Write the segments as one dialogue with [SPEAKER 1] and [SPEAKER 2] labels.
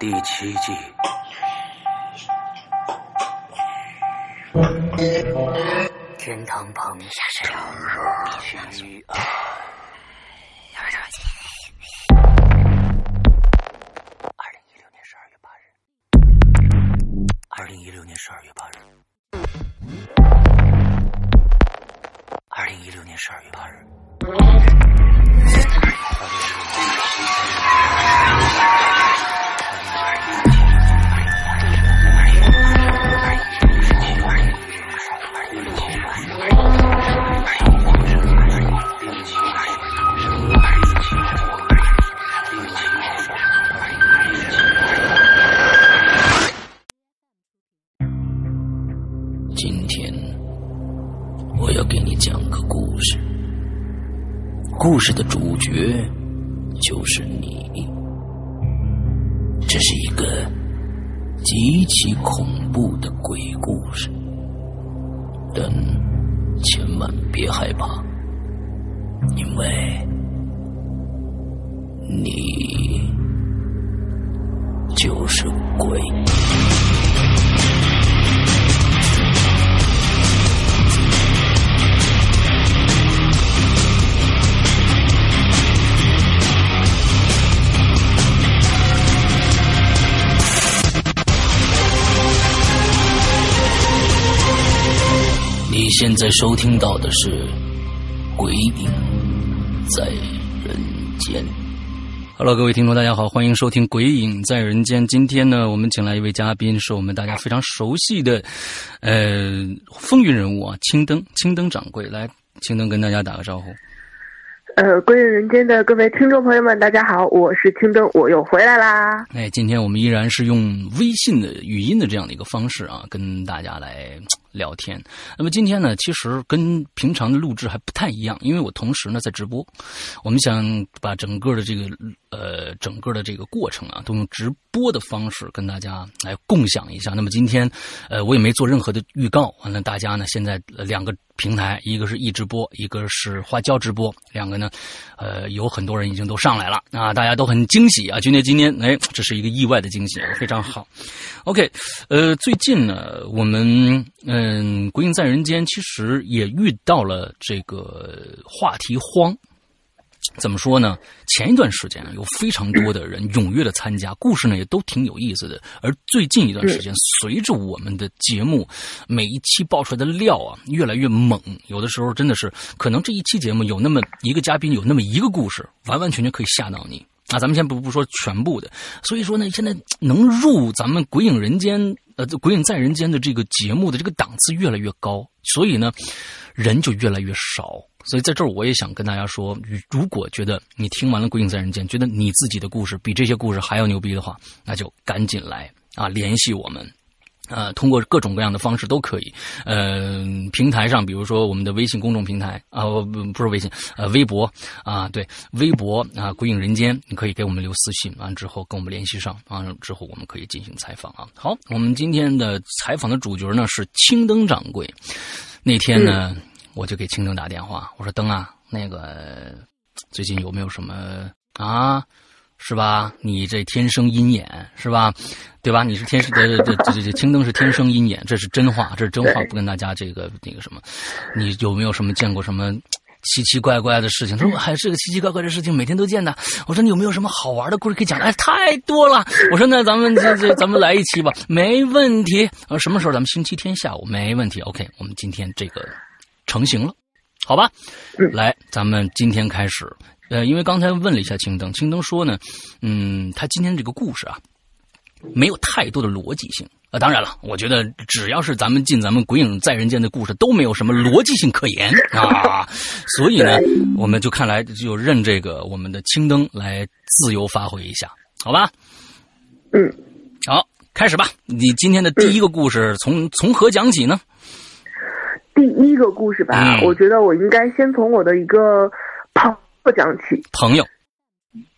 [SPEAKER 1] 第七季。天堂旁，虚二。二现在收听到的是《鬼影在人间》。Hello，各位听众，大家好，欢迎收听《鬼影在人间》。今天呢，我们请来一位嘉宾，是我们大家非常熟悉的，呃，风云人物啊，青灯，青灯掌柜。来，青灯跟大家打个招呼。
[SPEAKER 2] 呃，归隐人间的各位听众朋友们，大家好，我是青灯，我又回来啦。
[SPEAKER 1] 哎，今天我们依然是用微信的语音的这样的一个方式啊，跟大家来聊天。那么今天呢，其实跟平常的录制还不太一样，因为我同时呢在直播。我们想把整个的这个呃整个的这个过程啊，都用直播的方式跟大家来共享一下。那么今天呃我也没做任何的预告，完了大家呢现在两个平台，一个是易直播，一个是花椒直播，两个呢呃有很多人已经都上来了啊，大家都很惊喜啊，今天今天哎这是一个意外的惊喜，非常好。OK，呃最近呢我们嗯鬼影在人间其实也遇到了这个话题荒。怎么说呢？前一段时间有非常多的人踊跃的参加，故事呢也都挺有意思的。而最近一段时间，随着我们的节目每一期爆出来的料啊越来越猛，有的时候真的是可能这一期节目有那么一个嘉宾有那么一个故事，完完全全可以吓到你啊！咱们先不不说全部的，所以说呢，现在能入咱们《鬼影人间》呃《鬼影在人间》的这个节目的这个档次越来越高，所以呢，人就越来越少。所以在这儿，我也想跟大家说，如果觉得你听完了《鬼影在人间》，觉得你自己的故事比这些故事还要牛逼的话，那就赶紧来啊，联系我们。呃，通过各种各样的方式都可以。呃，平台上，比如说我们的微信公众平台啊，不不是微信，呃，微博啊，对，微博啊，《鬼影人间》，你可以给我们留私信，完之后跟我们联系上，完了之后我们可以进行采访啊。好，我们今天的采访的主角呢是青灯掌柜。那天呢。我就给青灯打电话，我说：“灯啊，那个最近有没有什么啊？是吧？你这天生鹰眼是吧？对吧？你是天生的这这这青灯是天生鹰眼，这是真话，这是真话，不跟大家这个那个什么。你有没有什么见过什么奇奇怪怪的事情？他说还是个奇奇怪怪的事情，每天都见的。我说你有没有什么好玩的故事可以讲？哎，太多了。我说那咱们这这咱们来一期吧，没问题。呃，什么时候？咱们星期天下午没问题。OK，我们今天这个。”成型了，好吧，来，咱们今天开始。呃，因为刚才问了一下青灯，青灯说呢，嗯，他今天这个故事啊，没有太多的逻辑性啊。当然了，我觉得只要是咱们进咱们《鬼影在人间》的故事，都没有什么逻辑性可言 啊。所以呢，我们就看来就认这个我们的青灯来自由发挥一下，好吧？
[SPEAKER 2] 嗯，
[SPEAKER 1] 好，开始吧。你今天的第一个故事从从何讲起呢？
[SPEAKER 2] 第一个故事吧，我觉得我应该先从我的一个朋友讲起。
[SPEAKER 1] 朋友，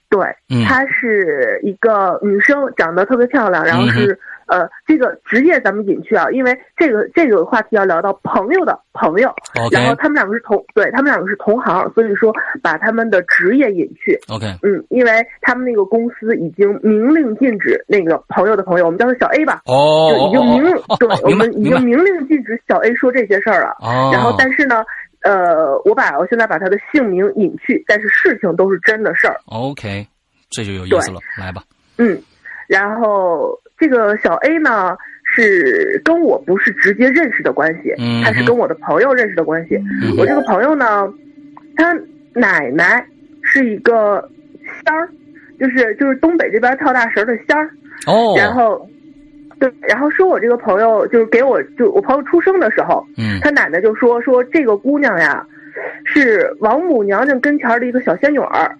[SPEAKER 2] 对，
[SPEAKER 1] 嗯。
[SPEAKER 2] 她是一个女生，长得特别漂亮，然后是、呃，这个职业咱们隐去啊，因为这个这个话题要聊到朋友的朋友然后他们两个是同，对他们两个是同行，所以说把他们的职业隐去。
[SPEAKER 1] OK，
[SPEAKER 2] 嗯，因为他们那个公司已经明令禁止那个朋友的朋友，我们叫他小 A 吧，
[SPEAKER 1] 哦
[SPEAKER 2] 就已经明，对、我们已经明令禁止小 A 说这些事儿了。
[SPEAKER 1] 哦，
[SPEAKER 2] 然后，但是呢，呃，我把我现在把他的姓名隐去，但是事情都是真的事儿。
[SPEAKER 1] OK，这就有意思了，来吧，
[SPEAKER 2] 嗯，然后这个小 A 呢是跟我不是直接认识的关系，
[SPEAKER 1] 嗯
[SPEAKER 2] 他是跟我的朋友认识的关系。
[SPEAKER 1] 嗯
[SPEAKER 2] 我这个朋友呢，他奶奶是一个仙儿，就是就是东北这边跳大神的仙儿。
[SPEAKER 1] 哦，
[SPEAKER 2] 然后，对，然后说我这个朋友就是给我就我朋友出生的时候，
[SPEAKER 1] 嗯
[SPEAKER 2] 他奶奶就说说这个姑娘呀，是王母娘娘跟前儿的一个小仙女儿。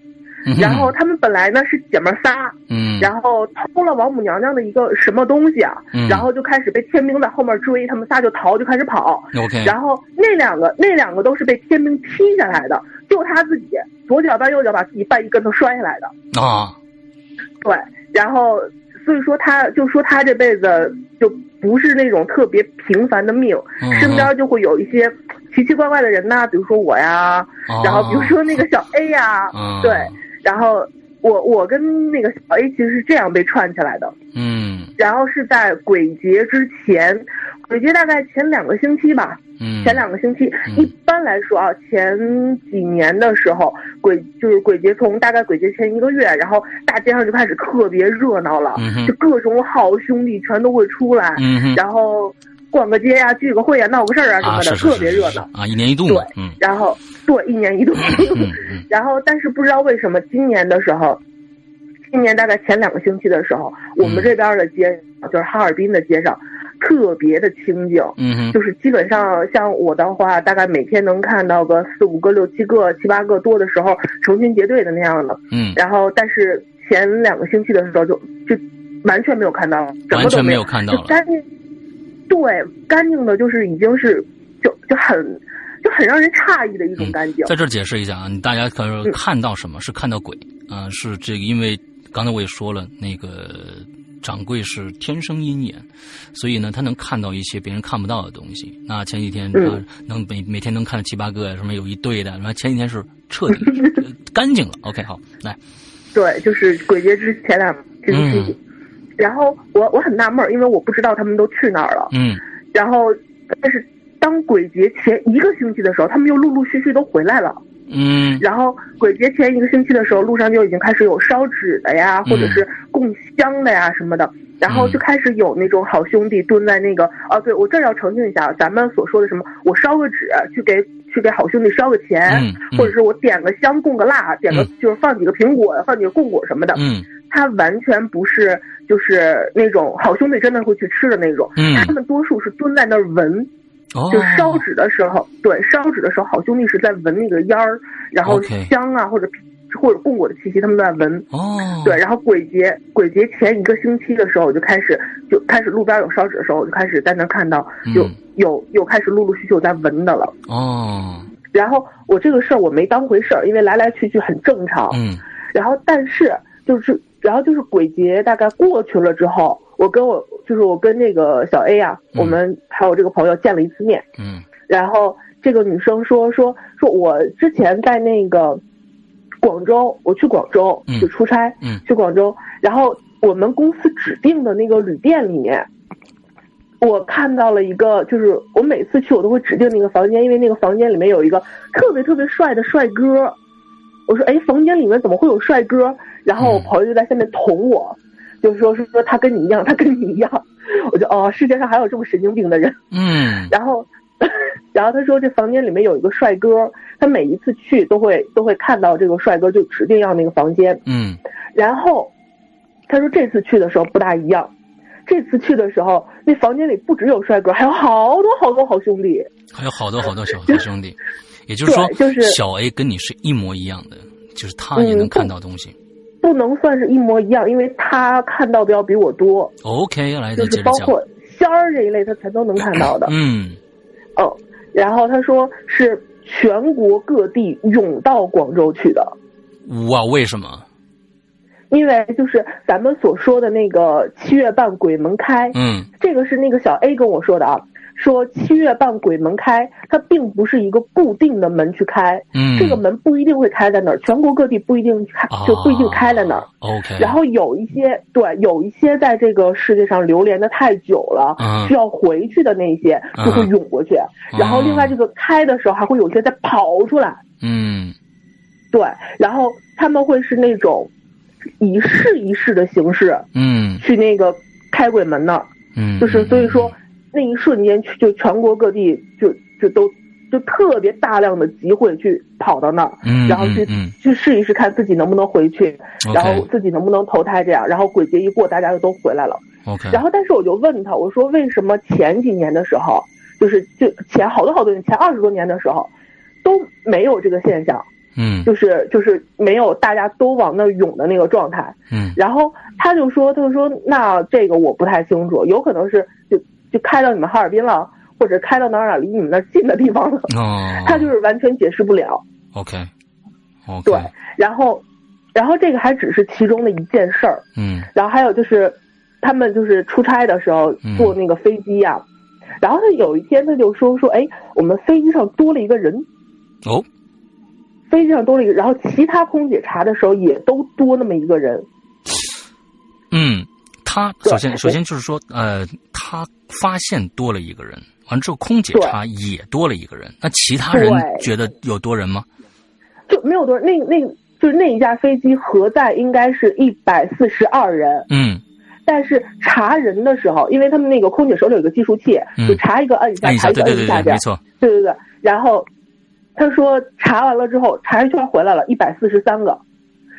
[SPEAKER 1] 嗯
[SPEAKER 2] 然后他们本来呢是姐妹仨，
[SPEAKER 1] 嗯，
[SPEAKER 2] 然后偷了王母娘娘的一个什么东西啊，
[SPEAKER 1] 嗯
[SPEAKER 2] 然后就开始被天兵在后面追，他们仨就逃，就开始跑。
[SPEAKER 1] OK，
[SPEAKER 2] 然后那两个那两个都是被天兵踢下来的，就他自己左脚绊右脚把自己绊一跟头摔下来的。
[SPEAKER 1] 啊，
[SPEAKER 2] 对，然后所以说他就说他这辈子就不是那种特别平凡的命，
[SPEAKER 1] 嗯
[SPEAKER 2] 身边就会有一些奇奇怪怪的人呐、比如说我呀，
[SPEAKER 1] 哦
[SPEAKER 2] 然后比如说那个小 A 呀，
[SPEAKER 1] 嗯
[SPEAKER 2] 对，然后我我跟那个小 A 其实是这样被串起来的，
[SPEAKER 1] 嗯。
[SPEAKER 2] 然后是在鬼节之前，鬼节大概前两个星期吧，
[SPEAKER 1] 嗯，
[SPEAKER 2] 前两个星期，
[SPEAKER 1] 嗯
[SPEAKER 2] 一般来说啊，前几年的时候，鬼就是鬼节从大概鬼节前一个月，然后大街上就开始特别热闹了，
[SPEAKER 1] 嗯
[SPEAKER 2] 就各种好兄弟全都会出来，
[SPEAKER 1] 嗯，
[SPEAKER 2] 然后逛个街呀、聚个会呀、闹个事儿啊什
[SPEAKER 1] 啊
[SPEAKER 2] 么的，
[SPEAKER 1] 是是
[SPEAKER 2] 特别热闹。
[SPEAKER 1] 啊，一年一度嘛，嗯
[SPEAKER 2] 然后对，一年一度。然后，但是不知道为什么今年的时候，今年大概前两个星期的时候，我们
[SPEAKER 1] 嗯
[SPEAKER 2] 这边的街就是哈尔滨的街上特别的清静。
[SPEAKER 1] 嗯哼，
[SPEAKER 2] 就是基本上像我的话，大概每天能看到个四五个、六七个、七八个多的时候，成群结队的那样的。
[SPEAKER 1] 嗯，
[SPEAKER 2] 然后，但是前两个星期的时候就就完全没有看到，
[SPEAKER 1] 完全没有看到
[SPEAKER 2] 干净，对，干净的，就是已经是就就很就很让人诧异的一种干净。
[SPEAKER 1] 在这儿解释一下啊，大家可能看到什么？是看到鬼啊、是这个，因为刚才我也说了，那个掌柜是天生鹰眼，所以呢，他能看到一些别人看不到的东西。那前几天能每每天能看到七八个，什么有一对的，然后前几天是彻底 呃干净了。OK，好，来，
[SPEAKER 2] 对，就是鬼节之前两这个星期。然后我我很纳闷，因为我不知道他们都去哪儿了。
[SPEAKER 1] 嗯
[SPEAKER 2] 然后，但是当鬼节前一个星期的时候，他们又陆陆续续都回来了。
[SPEAKER 1] 嗯。
[SPEAKER 2] 然后鬼节前一个星期的时候，路上就已经开始有烧纸的呀，或者是供香的呀什么的。然后就开始有那种好兄弟蹲在那个哦，对我这儿要澄清一下，咱们所说的什么，我烧个纸去给去给好兄弟烧个钱，
[SPEAKER 1] 嗯嗯。
[SPEAKER 2] 或者是我点个香供个蜡，点个、
[SPEAKER 1] 嗯。
[SPEAKER 2] 就是放几个苹果，放几个供果什么的。
[SPEAKER 1] 嗯。
[SPEAKER 2] 他完全不是就是那种好兄弟真的会去吃的那种，
[SPEAKER 1] 嗯。
[SPEAKER 2] 他们多数是蹲在那儿闻，
[SPEAKER 1] 哦，
[SPEAKER 2] 就烧纸的时候，对，烧纸的时候，好兄弟是在闻那个烟儿，然后香啊或者或者供果的气息，他们都在闻。
[SPEAKER 1] 哦，
[SPEAKER 2] 对，然后鬼节鬼节前一个星期的时候，我就开始就开始路边有烧纸的时候，我就开始在那儿看到有、
[SPEAKER 1] 嗯
[SPEAKER 2] 有有开始陆陆续续有在闻的了。
[SPEAKER 1] 哦，
[SPEAKER 2] 然后我这个事儿我没当回事儿，因为来来去去很正常。
[SPEAKER 1] 嗯
[SPEAKER 2] 然后但是就是然后就是鬼节大概过去了之后，我跟我就是我跟那个小 A 啊，
[SPEAKER 1] 嗯
[SPEAKER 2] 我们还有这个朋友见了一次面。
[SPEAKER 1] 嗯
[SPEAKER 2] 然后这个女生说说说我之前在那个广州，我去广州
[SPEAKER 1] 嗯
[SPEAKER 2] 就出差，
[SPEAKER 1] 嗯
[SPEAKER 2] 去广州，然后我们公司指定的那个旅店里面。我看到了一个，就是我每次去我都会指定那个房间，因为那个房间里面有一个特别特别帅的帅哥。我说，哎，房间里面怎么会有帅哥？然后我
[SPEAKER 1] 嗯
[SPEAKER 2] 朋友就在下面捅我，就是说是说他跟你一样，他跟你一样。我就哦，世界上还有这么神经病的人。
[SPEAKER 1] 嗯
[SPEAKER 2] 然后，然后他说这房间里面有一个帅哥，他每一次去都会都会看到这个帅哥，就指定要那个房间。
[SPEAKER 1] 嗯
[SPEAKER 2] 然后他说这次去的时候不大一样，这次去的时候那房间里不只有帅哥，还有好多好多好兄弟。
[SPEAKER 1] 还有好多好多小好兄弟，也就是说，
[SPEAKER 2] 就是
[SPEAKER 1] 小 A 跟你是一模一样的，就是他也能看到东西。
[SPEAKER 2] 不能算是一模一样，因为他看到的要比我多
[SPEAKER 1] ，OK，来，
[SPEAKER 2] 就。是包括仙儿这一类，他全都能看到的。
[SPEAKER 1] 嗯
[SPEAKER 2] 哦，然后他说是全国各地涌到广州去的。
[SPEAKER 1] 哇，为什么？
[SPEAKER 2] 因为就是咱们所说的那个七月半鬼门开，
[SPEAKER 1] 嗯
[SPEAKER 2] 这个是那个小 A 跟我说的啊，说七月半鬼门开，它并不是一个固定的门去开，
[SPEAKER 1] 嗯，
[SPEAKER 2] 这个门不一定会开在那儿，全国各地不一定开，就不一定开在那儿。
[SPEAKER 1] 啊 OK，
[SPEAKER 2] 然后有一些对，有一些在这个世界上流连的太久了，
[SPEAKER 1] 嗯
[SPEAKER 2] 需要回去的那些就会涌过去。然后另外这个开的时候还会有一些再跑出来，
[SPEAKER 1] 嗯
[SPEAKER 2] 对，然后他们会是那种以试一试的形式
[SPEAKER 1] 嗯
[SPEAKER 2] 去那个开鬼门那儿，
[SPEAKER 1] 嗯，
[SPEAKER 2] 就是所以说那一瞬间去就全国各地就就都就特别大量的集会去跑到那儿，
[SPEAKER 1] 嗯，
[SPEAKER 2] 然后去
[SPEAKER 1] 嗯
[SPEAKER 2] 去试一试看自己能不能回去，
[SPEAKER 1] 嗯
[SPEAKER 2] 然后自己能不能投胎这样，然后鬼节一过，大家就都回来了。
[SPEAKER 1] OK，
[SPEAKER 2] 然后，但是我就问他，我说为什么前几年的时候，就是就前好多好多年，前二十多年的时候，都没有这个现象，
[SPEAKER 1] 嗯
[SPEAKER 2] 就是就是没有大家都往那涌的那个状态。
[SPEAKER 1] 嗯
[SPEAKER 2] 然后他就说，他就说那这个我不太清楚，有可能是就就开到你们哈尔滨了，或者开到哪儿哪儿离你们那儿近的地方了，
[SPEAKER 1] 哦，
[SPEAKER 2] 他就是完全解释不了。
[SPEAKER 1] OK
[SPEAKER 2] 对，然后，然后这个还只是其中的一件事儿。
[SPEAKER 1] 嗯。
[SPEAKER 2] 然后还有就是，他们就是出差的时候
[SPEAKER 1] 嗯
[SPEAKER 2] 坐那个飞机呀、然后他有一天他就说说，哎，我们飞机上多了一个人，
[SPEAKER 1] 哦。
[SPEAKER 2] 飞机上多了一个，然后其他空姐查的时候也都多那么一个人，
[SPEAKER 1] 嗯，他首先首先就是说，呃，他发现多了一个人，完之后空姐
[SPEAKER 2] 对。
[SPEAKER 1] 查也多了一个人，那其他人觉得有多人吗？
[SPEAKER 2] 就没有多少，那那就是那一架飞机核载应该是一百四十二人，
[SPEAKER 1] 嗯。
[SPEAKER 2] 但是查人的时候，因为他们那个空姐手里有个计数器，
[SPEAKER 1] 嗯。
[SPEAKER 2] 就查一个摁一下，
[SPEAKER 1] 按一下，
[SPEAKER 2] 查一个
[SPEAKER 1] 对对对对，
[SPEAKER 2] 摁一下，
[SPEAKER 1] 没错，
[SPEAKER 2] 对对对，然后他说查完了之后，查一圈回来了，一百四十三个，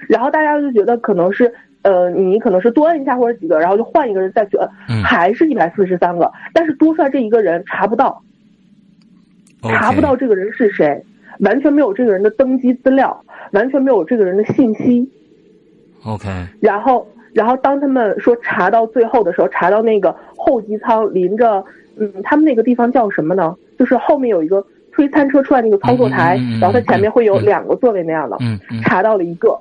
[SPEAKER 2] 然后大家就觉得可能是呃你可能是多摁一下或者几个，然后就换一个人再去摁，
[SPEAKER 1] 嗯。
[SPEAKER 2] 还是一百四十三个，但是多出来这一个人查不到，查不到这个人是谁，完全没有这个人的登机资料，完全没有这个人的信息
[SPEAKER 1] ，OK，
[SPEAKER 2] 然后，然后当他们说查到最后的时候，查到那个候机舱临着，嗯，他们那个地方叫什么呢？就是后面有一个推餐车出来那个操作台，
[SPEAKER 1] 嗯嗯嗯嗯
[SPEAKER 2] 然后它前面会有
[SPEAKER 1] 嗯
[SPEAKER 2] 两个座位那样的，
[SPEAKER 1] 嗯嗯。
[SPEAKER 2] 查到了一个，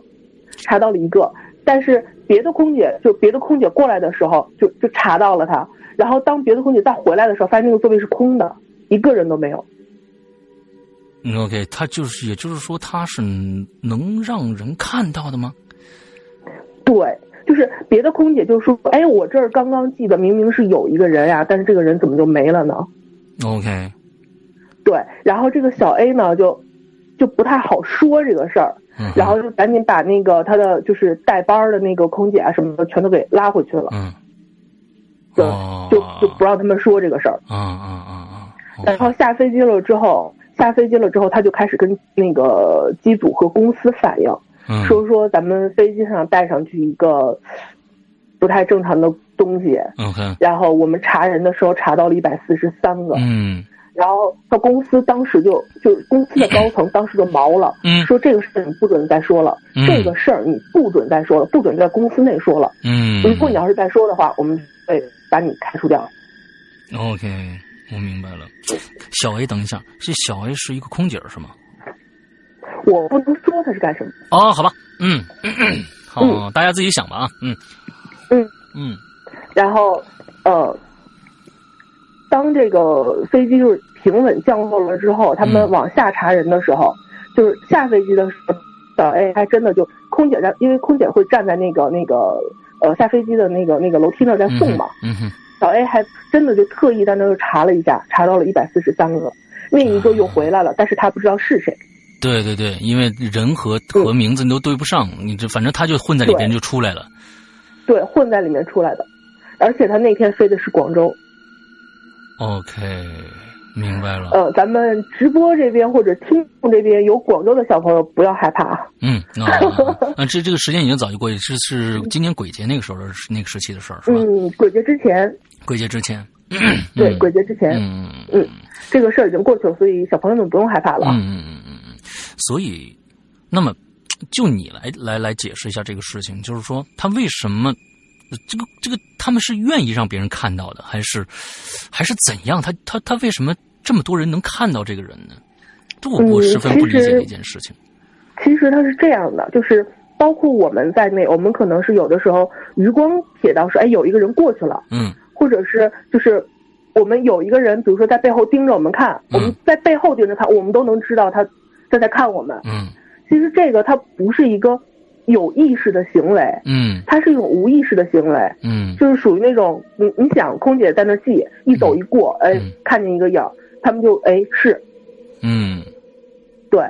[SPEAKER 2] 查到了一个，但是别的空姐就别的空姐过来的时候，就就查到了他，然后当别的空姐再回来的时候，发现那个座位是空的，一个人都没有。
[SPEAKER 1] 嗯 OK，他就是，也就是说，他是能让人看到的吗？
[SPEAKER 2] 对，就是别的空姐就说，哎，我这儿刚刚记得明明是有一个人呀、但是这个人怎么就没了呢
[SPEAKER 1] ？OK，
[SPEAKER 2] 对，然后这个小 A 呢，就就不太好说这个事儿，
[SPEAKER 1] 嗯，
[SPEAKER 2] 然后就赶紧把那个他的就是带班的那个空姐啊什么的全都给拉回去了，
[SPEAKER 1] 嗯，
[SPEAKER 2] 对
[SPEAKER 1] 哦，
[SPEAKER 2] 就就不让他们说这个事儿。然后下飞机了之后，下飞机了之后，他就开始跟那个机组和公司反映，
[SPEAKER 1] 嗯
[SPEAKER 2] 说说咱们飞机上带上去一个不太正常的东西然后我们查人的时候查到了一百四十三个，
[SPEAKER 1] 嗯
[SPEAKER 2] 然后他公司当时就就公司的高层当时就毛了，
[SPEAKER 1] 嗯
[SPEAKER 2] 说这个事儿你不准再说了，
[SPEAKER 1] 嗯
[SPEAKER 2] 这个事儿你不准再说了，不准在公司内说了。
[SPEAKER 1] 嗯，
[SPEAKER 2] 如果你要是再说的话，我们会把你开除掉。
[SPEAKER 1] OK，我明白了。小 A，等一下，这小 A 是一个空姐是吗？
[SPEAKER 2] 我不能说他是干什么。
[SPEAKER 1] 哦，好吧，嗯，好，大家自己想吧啊，嗯
[SPEAKER 2] 嗯
[SPEAKER 1] 嗯
[SPEAKER 2] 然后，呃，当这个飞机就是平稳降落了之后，他们
[SPEAKER 1] 嗯
[SPEAKER 2] 往下查人的时候，就是下飞机的时候，小 A 还真的就空姐在，因为空姐会站在那个那个呃下飞机的那个那个楼梯那儿在
[SPEAKER 1] 嗯
[SPEAKER 2] 送嘛，
[SPEAKER 1] 嗯哼，
[SPEAKER 2] 小 A 还真的就特意在那儿查了一下，查到了一百四十三个，另一个又回来了，但是他不知道是谁。
[SPEAKER 1] 对对对，因为人和和名字你都对不上，你这反正他就混在里边就出来了。
[SPEAKER 2] 对，混在里面出来的，而且他那天飞的是广州。
[SPEAKER 1] OK，明白了。
[SPEAKER 2] 呃，咱们直播这边或者听众这边有广州的小朋友，不要害怕。
[SPEAKER 1] 嗯，那、啊啊、这这个时间已经早就过去，是是今年鬼节那个时候的那个时期的事儿，是吧？
[SPEAKER 2] 嗯，鬼节之前，
[SPEAKER 1] 鬼节之前。
[SPEAKER 2] 对，
[SPEAKER 1] 嗯
[SPEAKER 2] 鬼节之前，
[SPEAKER 1] 嗯
[SPEAKER 2] 嗯，这个事儿已经过去了，所以小朋友们不用害怕了。
[SPEAKER 1] 嗯嗯嗯嗯嗯，所以，那么就你来来来解释一下这个事情，就是说他为什么这个这个他们是愿意让别人看到的，还是还是怎样？他他他为什么这么多人能看到这个人呢？这我我
[SPEAKER 2] 嗯
[SPEAKER 1] 十分不理解的一件事情。
[SPEAKER 2] 其实他是这样的，就是包括我们在内，我们可能是有的时候余光瞥到说，哎，有一个人过去了，
[SPEAKER 1] 嗯
[SPEAKER 2] 或者是就是我们有一个人，比如说在背后盯着我们看，
[SPEAKER 1] 嗯
[SPEAKER 2] 我们在背后盯着他，我们都能知道他他在看我们。
[SPEAKER 1] 嗯
[SPEAKER 2] 其实这个它不是一个有意识的行为，
[SPEAKER 1] 嗯。
[SPEAKER 2] 它是一种无意识的行为，
[SPEAKER 1] 嗯。
[SPEAKER 2] 就是属于那种你你想，空姐在那系，一走一过，哎
[SPEAKER 1] 嗯，
[SPEAKER 2] 看见一个影，他们就哎是。
[SPEAKER 1] 嗯，
[SPEAKER 2] 对。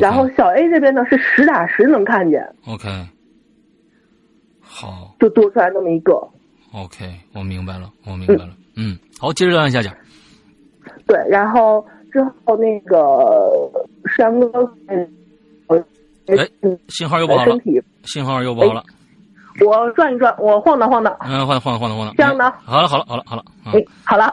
[SPEAKER 2] 然后小 A 这边呢是实打实能看见
[SPEAKER 1] ，OK，好。
[SPEAKER 2] 就多出来那么一个。
[SPEAKER 1] OK，我明白了，我明白了。嗯，好，接着让夏讲。
[SPEAKER 2] 对，然后之后那个山哥，我
[SPEAKER 1] 哎信号又不好了
[SPEAKER 2] 身，体
[SPEAKER 1] 信号又不好了。
[SPEAKER 2] 我转一转，我晃荡晃荡，
[SPEAKER 1] 嗯，晃荡晃荡晃荡。
[SPEAKER 2] 这样的
[SPEAKER 1] 嗯好了好了好了好了。嗯
[SPEAKER 2] 哎，好了，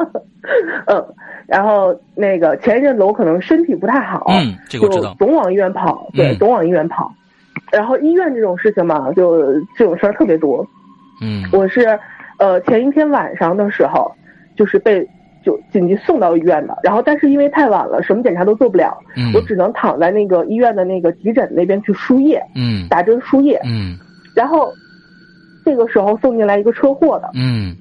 [SPEAKER 2] 嗯，然后那个前一阵子我可能身体不太好，
[SPEAKER 1] 嗯这个我知道
[SPEAKER 2] 就总往医院跑，对，
[SPEAKER 1] 嗯
[SPEAKER 2] 总往医院跑。然后医院这种事情嘛，就这种事儿特别多。
[SPEAKER 1] 嗯
[SPEAKER 2] 我是呃前一天晚上的时候，就是被就紧急送到医院的，然后但是因为太晚了，什么检查都做不了，
[SPEAKER 1] 嗯
[SPEAKER 2] 我只能躺在那个医院的那个急诊那边去输液，
[SPEAKER 1] 嗯
[SPEAKER 2] 打针输液。
[SPEAKER 1] 嗯
[SPEAKER 2] 然后这个时候送进来一个车祸的，
[SPEAKER 1] 嗯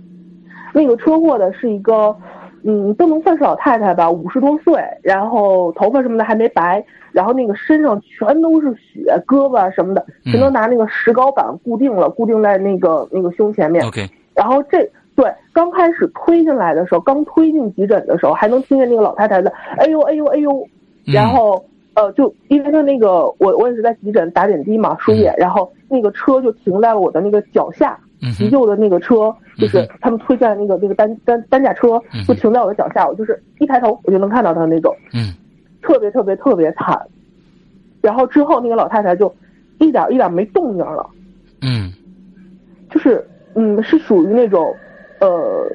[SPEAKER 2] 那个车祸的是一个，嗯，都能算是老太太吧，五十多岁，然后头发什么的还没白，然后那个身上全都是血，胳膊啊什么的
[SPEAKER 1] 嗯
[SPEAKER 2] 全都拿那个石膏板固定了，固定在那个那个胸前面。
[SPEAKER 1] ，OK，
[SPEAKER 2] 然后这对刚开始推进来的时候，刚推进急诊的时候，还能听见那个老太太的“哎呦哎呦哎呦”，
[SPEAKER 1] 嗯。
[SPEAKER 2] 然后呃，就因为他那个我我也是在急诊打点滴嘛，输液，然后那个车就停在了我的那个脚下，急救的那个车，就是
[SPEAKER 1] 嗯
[SPEAKER 2] 他们推进来那个那个担担担架车就停在我的脚下，我就是一抬头我就能看到他那种，
[SPEAKER 1] 嗯。
[SPEAKER 2] 特别特别特别惨。然后之后那个老太太就一点一点没动静了，
[SPEAKER 1] 嗯。
[SPEAKER 2] 就是嗯是属于那种呃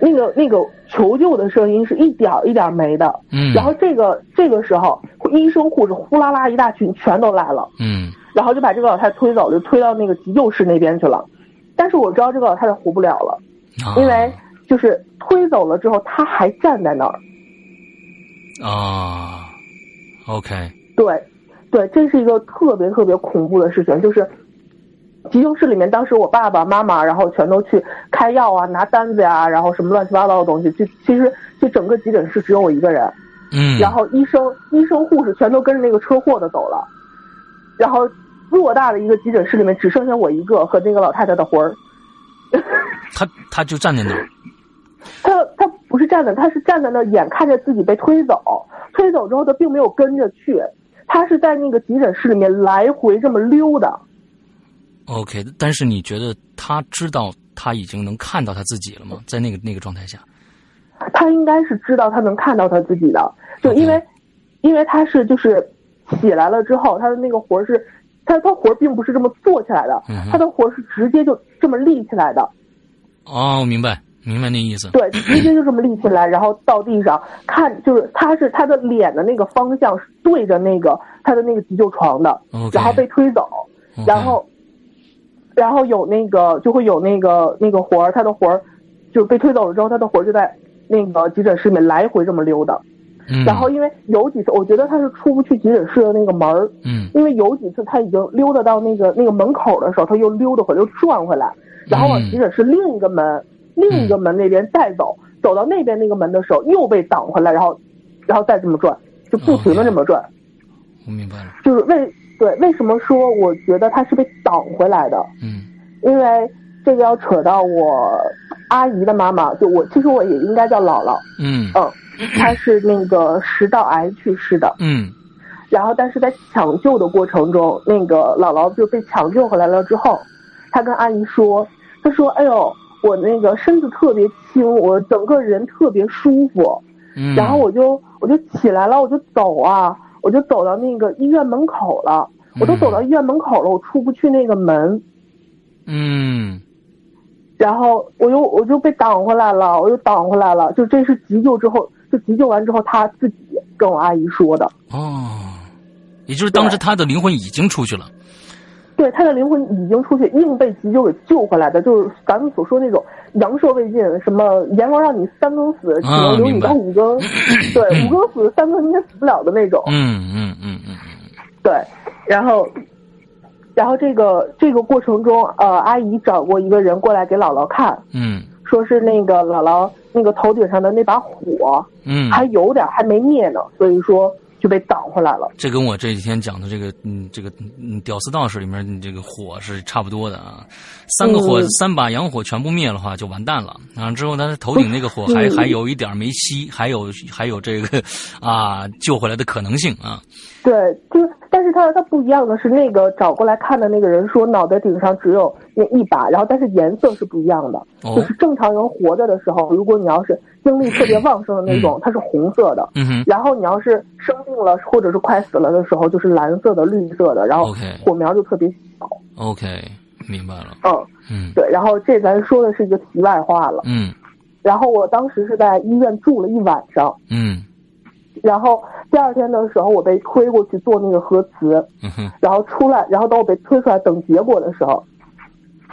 [SPEAKER 2] 那个那个求救的声音是一点一点没的。
[SPEAKER 1] 嗯，
[SPEAKER 2] 然后这个这个时候医生护士呼啦啦一大群全都来了。
[SPEAKER 1] 嗯
[SPEAKER 2] 然后就把这个老太太推走，就推到那个急救室那边去了。但是我知道这个老太太活不了了，
[SPEAKER 1] 啊
[SPEAKER 2] 因为就是推走了之后，她还站在那儿。
[SPEAKER 1] 啊，OK，
[SPEAKER 2] 对，对，这是一个特别特别恐怖的事情，就是急救室里面当时我爸爸妈妈，然后全都去开药啊、拿单子呀、然后什么乱七八糟的东西。就其实就整个急诊室只有我一个人，
[SPEAKER 1] 嗯，
[SPEAKER 2] 然后医生、医生、护士全都跟着那个车祸的走了，然后偌大的一个急诊室里面只剩下我一个和那个老太太的魂儿。
[SPEAKER 1] 他他就站在那儿，
[SPEAKER 2] 他他不是站在，他是站在那儿，眼看着自己被推走，推走之后他并没有跟着去，他是在那个急诊室里面来回这么溜达。
[SPEAKER 1] OK，但是你觉得他知道他已经能看到他自己了吗？在那个那个状态下，
[SPEAKER 2] 他应该是知道他能看到他自己的，就因为因为他是就是起来了之后，他的那个活儿是，他他活儿并不是这么坐起来的。
[SPEAKER 1] 嗯，
[SPEAKER 2] 他的活儿是直接就这么立起来的。
[SPEAKER 1] 哦，我明白明白那意思，
[SPEAKER 2] 对，直接就这么立起来，然后到地上看，就是他是他的脸的那个方向是对着那个他的那个急救床的然后被推走然后然后有那个就会有那个那个活儿，他的活儿就被推走了之后，他的活儿就在那个急诊室里面来回这么溜达。
[SPEAKER 1] 嗯，
[SPEAKER 2] 然后因为有几次，我觉得他是出不去急诊室的那个门儿，
[SPEAKER 1] 嗯
[SPEAKER 2] 因为有几次他已经溜达到那个那个门口的时候，他又溜达回来，又转回来，然后往
[SPEAKER 1] 嗯
[SPEAKER 2] 急诊室另一个门、另一个门那边再走，走到那边那个门的时候又被挡回来，然后然后再这么转，就不停的这么转。
[SPEAKER 1] 我明白了，
[SPEAKER 2] 就是为对为什么说我觉得他是被挡回来的？
[SPEAKER 1] 嗯
[SPEAKER 2] 因为这个要扯到我阿姨的妈妈，就我其实我也应该叫姥姥，
[SPEAKER 1] 嗯
[SPEAKER 2] 嗯，她是那个食道癌去世的。
[SPEAKER 1] 嗯
[SPEAKER 2] 然后但是在抢救的过程中，那个姥姥就被抢救回来了之后，她跟阿姨说，她说：“哎呦，我那个身子特别轻，我整个人特别舒服。
[SPEAKER 1] 嗯，
[SPEAKER 2] 然后我就我就起来了，我就走啊，我就走到那个医院门口了。我都走到医院门口了，我出不去那个门，
[SPEAKER 1] 嗯
[SPEAKER 2] 然后我又我就被挡回来了，我又挡回来了。就这是急救之后，就急救完之后，他自己跟我阿姨说的。
[SPEAKER 1] 哦，也就是当时他的灵魂已经出去了，
[SPEAKER 2] 对，他的灵魂已经出去，硬被急救给救回来的，就是咱们所说那种阳寿未尽，什么阎王让你三更死，只能留你到五更，对，五更死，三更你也死不了的那种。
[SPEAKER 1] 嗯嗯嗯嗯。嗯
[SPEAKER 2] 对，然后然后这个这个过程中，呃，阿姨找过一个人过来给姥姥看，
[SPEAKER 1] 嗯。
[SPEAKER 2] 说是那个姥姥那个头顶上的那把火
[SPEAKER 1] 嗯，
[SPEAKER 2] 还有点还没灭呢，所以说就被挡回来了。
[SPEAKER 1] 这跟我这几天讲的这个，嗯，这个嗯，屌丝道士里面这个火是差不多的啊。三个火，
[SPEAKER 2] 嗯
[SPEAKER 1] 三把阳火全部灭了话，就完蛋了。然后之后，他头顶那个火还、
[SPEAKER 2] 嗯
[SPEAKER 1] 还有一点没熄，还有还有这个啊救回来的可能性啊。
[SPEAKER 2] 对，就但是他他不一样的是，那个找过来看的那个人说脑袋顶上只有那一把，然后但是颜色是不一样的。
[SPEAKER 1] 哦
[SPEAKER 2] 就是正常人活着的时候，如果你要是精力特别旺盛的那种，它是红色的。
[SPEAKER 1] 嗯哼
[SPEAKER 2] 然后你要是生病了或者是快死了的时候，就是蓝色的、绿色的，然后火苗就特别小。
[SPEAKER 1] ，OK，明白了。
[SPEAKER 2] 嗯，
[SPEAKER 1] 嗯
[SPEAKER 2] 对。然后这咱说的是一个题外话了。
[SPEAKER 1] 嗯
[SPEAKER 2] 然后我当时是在医院住了一晚上，
[SPEAKER 1] 嗯
[SPEAKER 2] 然后第二天的时候我被推过去做那个核磁，然后出来，然后等我被推出来等结果的时候，